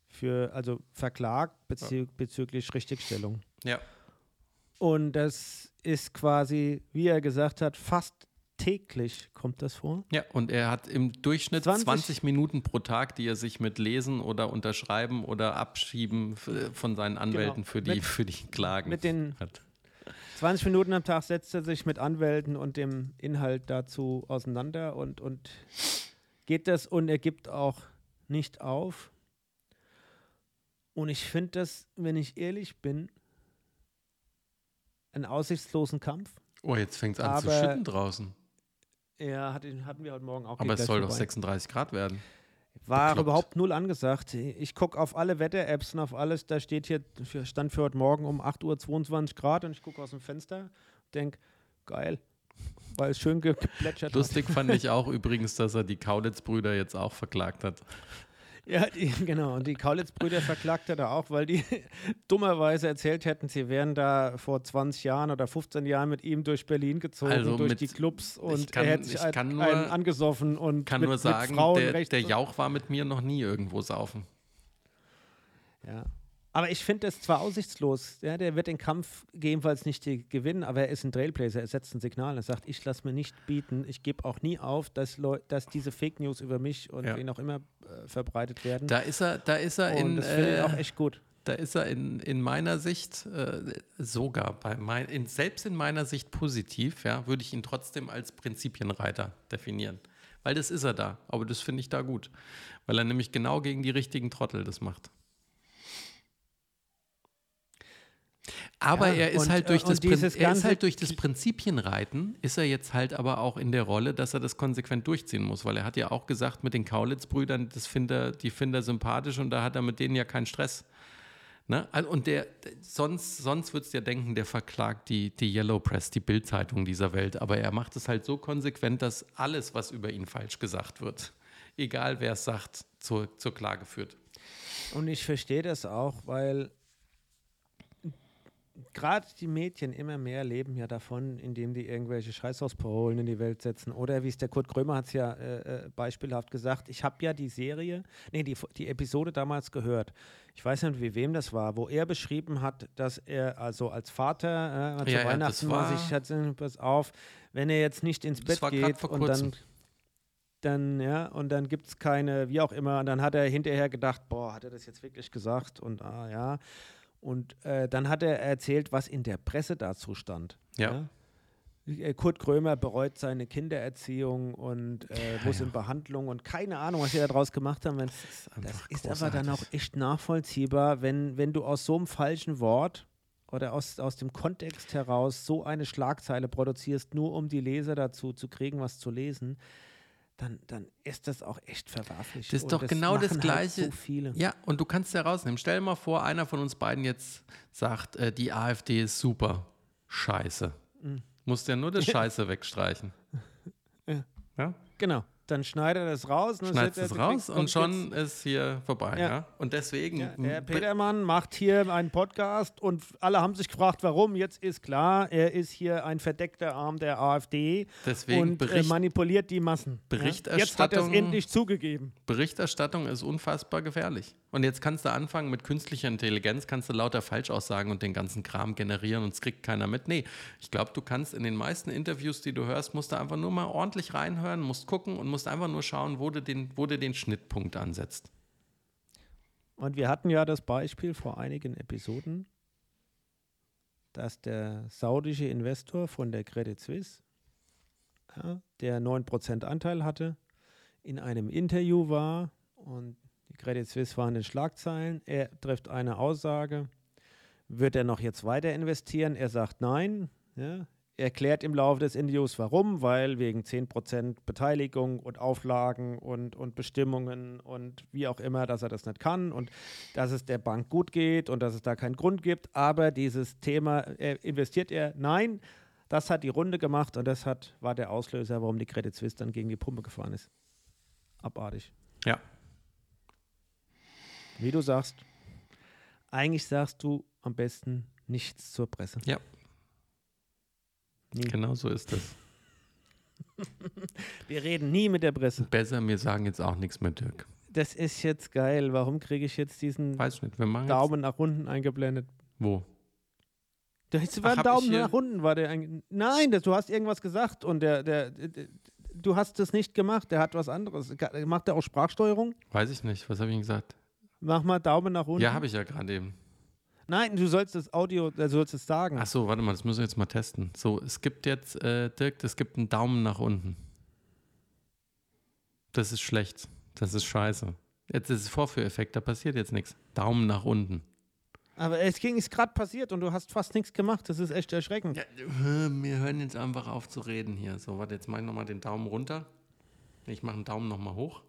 für, also verklagt bezü bezüglich Richtigstellung.
Ja.
Und das ist quasi, wie er gesagt hat, fast täglich kommt das vor.
Ja, und er hat im Durchschnitt
20
20, Minuten pro Tag, die er sich mit Lesen oder Unterschreiben oder Abschieben f- von seinen Anwälten für, die,
Genau. Mit-
für die Klagen
Mit den
hat.
20 Minuten am Tag setzt er sich mit Anwälten und dem Inhalt dazu auseinander und, und geht das und er gibt auch nicht auf. Und ich finde das, wenn ich ehrlich bin, einen aussichtslosen Kampf.
Oh, jetzt fängt es an zu schütten draußen.
Ja, hat, hatten wir heute Morgen auch.
Aber es soll doch
vorbei.
36 Grad werden.
War
bekloppt.
überhaupt null angesagt. Ich gucke auf alle Wetter-Apps und auf alles, da steht hier, für- stand für heute Morgen um 8 Uhr 22 Grad und ich gucke aus dem Fenster, denke, geil, weil es schön ge geplätschert
Lustig fand ich auch übrigens, dass er die Kaulitz-Brüder jetzt auch verklagt hat.
Ja, die, genau. Und die Kaulitz-Brüder verklagt er da auch, weil die dummerweise erzählt hätten, sie wären da vor 20 Jahren oder 15 Jahren mit ihm durch Berlin gezogen,
Also
durch
mit-
die Clubs und
kann-
er hätte sich
ich
ein-
kann nur-
einen angesoffen und
Kann
mit,
nur sagen,
mit Frauen
der, der Jauch war mit mir noch nie irgendwo saufen.
Ja. Aber ich finde das zwar aussichtslos. Ja, der wird den Kampf gegebenenfalls nicht gewinnen, aber er ist ein Trailblazer. Er setzt ein Signal. Er sagt, ich lasse mir nicht bieten. Ich gebe auch nie auf, dass, Leu dass diese Fake News über mich und
Ja.
wen auch immer äh, verbreitet werden.
Da ist er, da ist er
und
in,
das finde ich
äh,
auch echt gut.
da ist er in, in meiner Sicht äh, sogar bei mein, in, selbst in meiner Sicht positiv, ja, würde ich ihn trotzdem als Prinzipienreiter definieren. Weil das ist er da, aber das finde ich da gut. Weil er nämlich genau gegen die richtigen Trottel das macht. Aber
Ja,
er ist
und,
halt durch
äh,
das
dieses
Prin- er ist halt durch das Prinzipienreiten ist er jetzt halt aber auch in der Rolle, dass er das konsequent durchziehen muss, weil er hat ja auch gesagt mit den Kaulitz-Brüdern, das find er, die findet er sympathisch und da hat er mit denen ja keinen Stress. Ne? Und der, der sonst, sonst würdest du ja denken, der verklagt die, die Yellow Press, die Bildzeitung dieser Welt. Aber er macht es halt so konsequent, dass alles, was über ihn falsch gesagt wird, egal wer es sagt, zur, zur Klage führt.
Und ich verstehe das auch, weil gerade die Mädchen immer mehr leben ja davon, indem die irgendwelche Scheißhausparolen in die Welt setzen. Oder wie es der Kurt Krömer hat es ja äh, äh, beispielhaft gesagt, ich habe ja die Serie, nee, die, die Episode damals gehört. Ich weiß nicht, wie wem das war, wo er beschrieben hat, dass er also als Vater äh, zu
Ja, ja,
Weihnachten mal
war-
sich hat, pass auf, wenn er jetzt nicht ins Bett geht und dann dann, ja, und dann gibt es keine, wie auch immer, und dann hat er hinterher gedacht, boah, hat er das jetzt wirklich gesagt? Und ah, ja. Und äh, dann hat er erzählt, was in der Presse dazu stand.
Ja.
Äh, Kurt Krömer bereut seine Kindererziehung und äh, muss in Behandlung und keine Ahnung, was sie daraus gemacht haben. Wenn,
ist
das ist aber dann auch echt nachvollziehbar, wenn, wenn du aus so einem falschen Wort oder aus, aus dem Kontext heraus so eine Schlagzeile produzierst, nur um die Leser dazu zu kriegen, was zu lesen, dann, dann ist das auch echt verwerflich.
Das ist doch genau das
machen
Gleiche.
Halt so viele.
Ja, und du kannst ja rausnehmen. Stell dir mal vor, einer von uns beiden jetzt sagt, äh, die AfD ist super. Scheiße. Musst ja nur das Scheiße wegstreichen.
Ja.
Ja?
Genau. Dann schneidet er das raus.
Schneidest
sagt
es raus und schon ist hier vorbei. Ja.
Ja.
Und deswegen.
Ja, der Petermann macht hier einen Podcast und alle haben sich gefragt, warum. Jetzt ist klar, er ist hier ein verdeckter Arm der AfD
Deswegen
und äh,
Bericht-
manipuliert die Massen. Ja? Jetzt hat er es
Berichterstattung-
endlich zugegeben.
Berichterstattung ist unfassbar gefährlich. Und jetzt kannst du anfangen mit künstlicher Intelligenz, kannst du lauter Falschaussagen und den ganzen Kram generieren und es kriegt keiner mit. Nee, ich glaube, du kannst in den meisten Interviews, die du hörst, musst du einfach nur mal ordentlich reinhören, musst gucken und musst einfach nur schauen, wo du den, wo du den Schnittpunkt ansetzt.
Und wir hatten ja das Beispiel vor einigen Episoden, dass der saudische Investor von der Credit Suisse, ja, der 9% Anteil hatte, in einem Interview war und Credit Suisse war in Schlagzeilen. Er trifft eine Aussage, wird er noch jetzt weiter investieren? Er sagt nein. Ja. Erklärt im Laufe des Interviews warum, weil wegen 10% Beteiligung und Auflagen und, und Bestimmungen und wie auch immer, dass er das nicht kann und dass es der Bank gut geht und dass es da keinen Grund gibt. Aber dieses Thema, äh, investiert er? Nein. Das hat die Runde gemacht und das hat, war der Auslöser, warum die Credit Suisse dann gegen die Pumpe gefahren ist. Abartig.
Ja.
Wie du sagst, eigentlich sagst du am besten nichts zur Presse.
Ja.
Nie.
Genau so ist das.
Wir reden nie mit der Presse.
Besser, mir sagen jetzt auch nichts mehr, Dirk.
Das ist jetzt geil. Warum kriege ich jetzt diesen
Weiß ich nicht, wir machen jetzt,
Daumen nach unten eingeblendet?
wo?
Da ist- war
Ach,
ein Daumen nach unten. War der ein, Nein, das, du hast irgendwas gesagt und der, der, der, du hast das nicht gemacht. Der hat was anderes. Macht er auch Sprachsteuerung?
Weiß ich nicht, was habe ich denn gesagt?
Mach mal Daumen nach unten.
Ja, habe ich ja gerade eben.
Nein, du sollst das Audio, du sollst es sagen.
Ach so, warte mal, das müssen wir jetzt mal testen. So, es gibt jetzt, äh, Dirk, es gibt einen Daumen nach unten. Das ist schlecht. Das ist scheiße. Jetzt ist es Vorführeffekt, da passiert jetzt nichts. Daumen nach unten.
Aber es ging, ist gerade passiert und du hast fast nichts gemacht. Das ist echt erschreckend.
Ja, äh, wir hören jetzt einfach auf zu reden hier. So, warte, jetzt mach ich nochmal den Daumen runter. Ich mache einen Daumen nochmal hoch.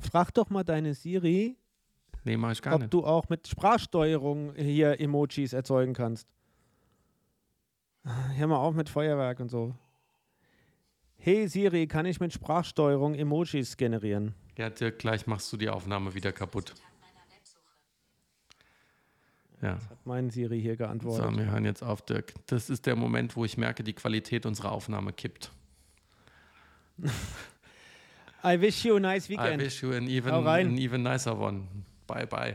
Frag doch mal deine Siri,
Nee, mache ich gar
ob
nicht.
du auch mit Sprachsteuerung hier Emojis erzeugen kannst. Hör mal auf mit Feuerwerk und so. Hey Siri, kann ich mit Sprachsteuerung Emojis generieren?
Ja, Dirk, gleich machst du die Aufnahme wieder kaputt. Ja.
Hat mein Siri hier
So,
geantwortet.
wir hören jetzt auf, Dirk. Das ist der Moment, wo ich merke, die Qualität unserer Aufnahme kippt.
I wish you a nice
I
weekend.
wish you an even, an even nicer one. Bye, bye.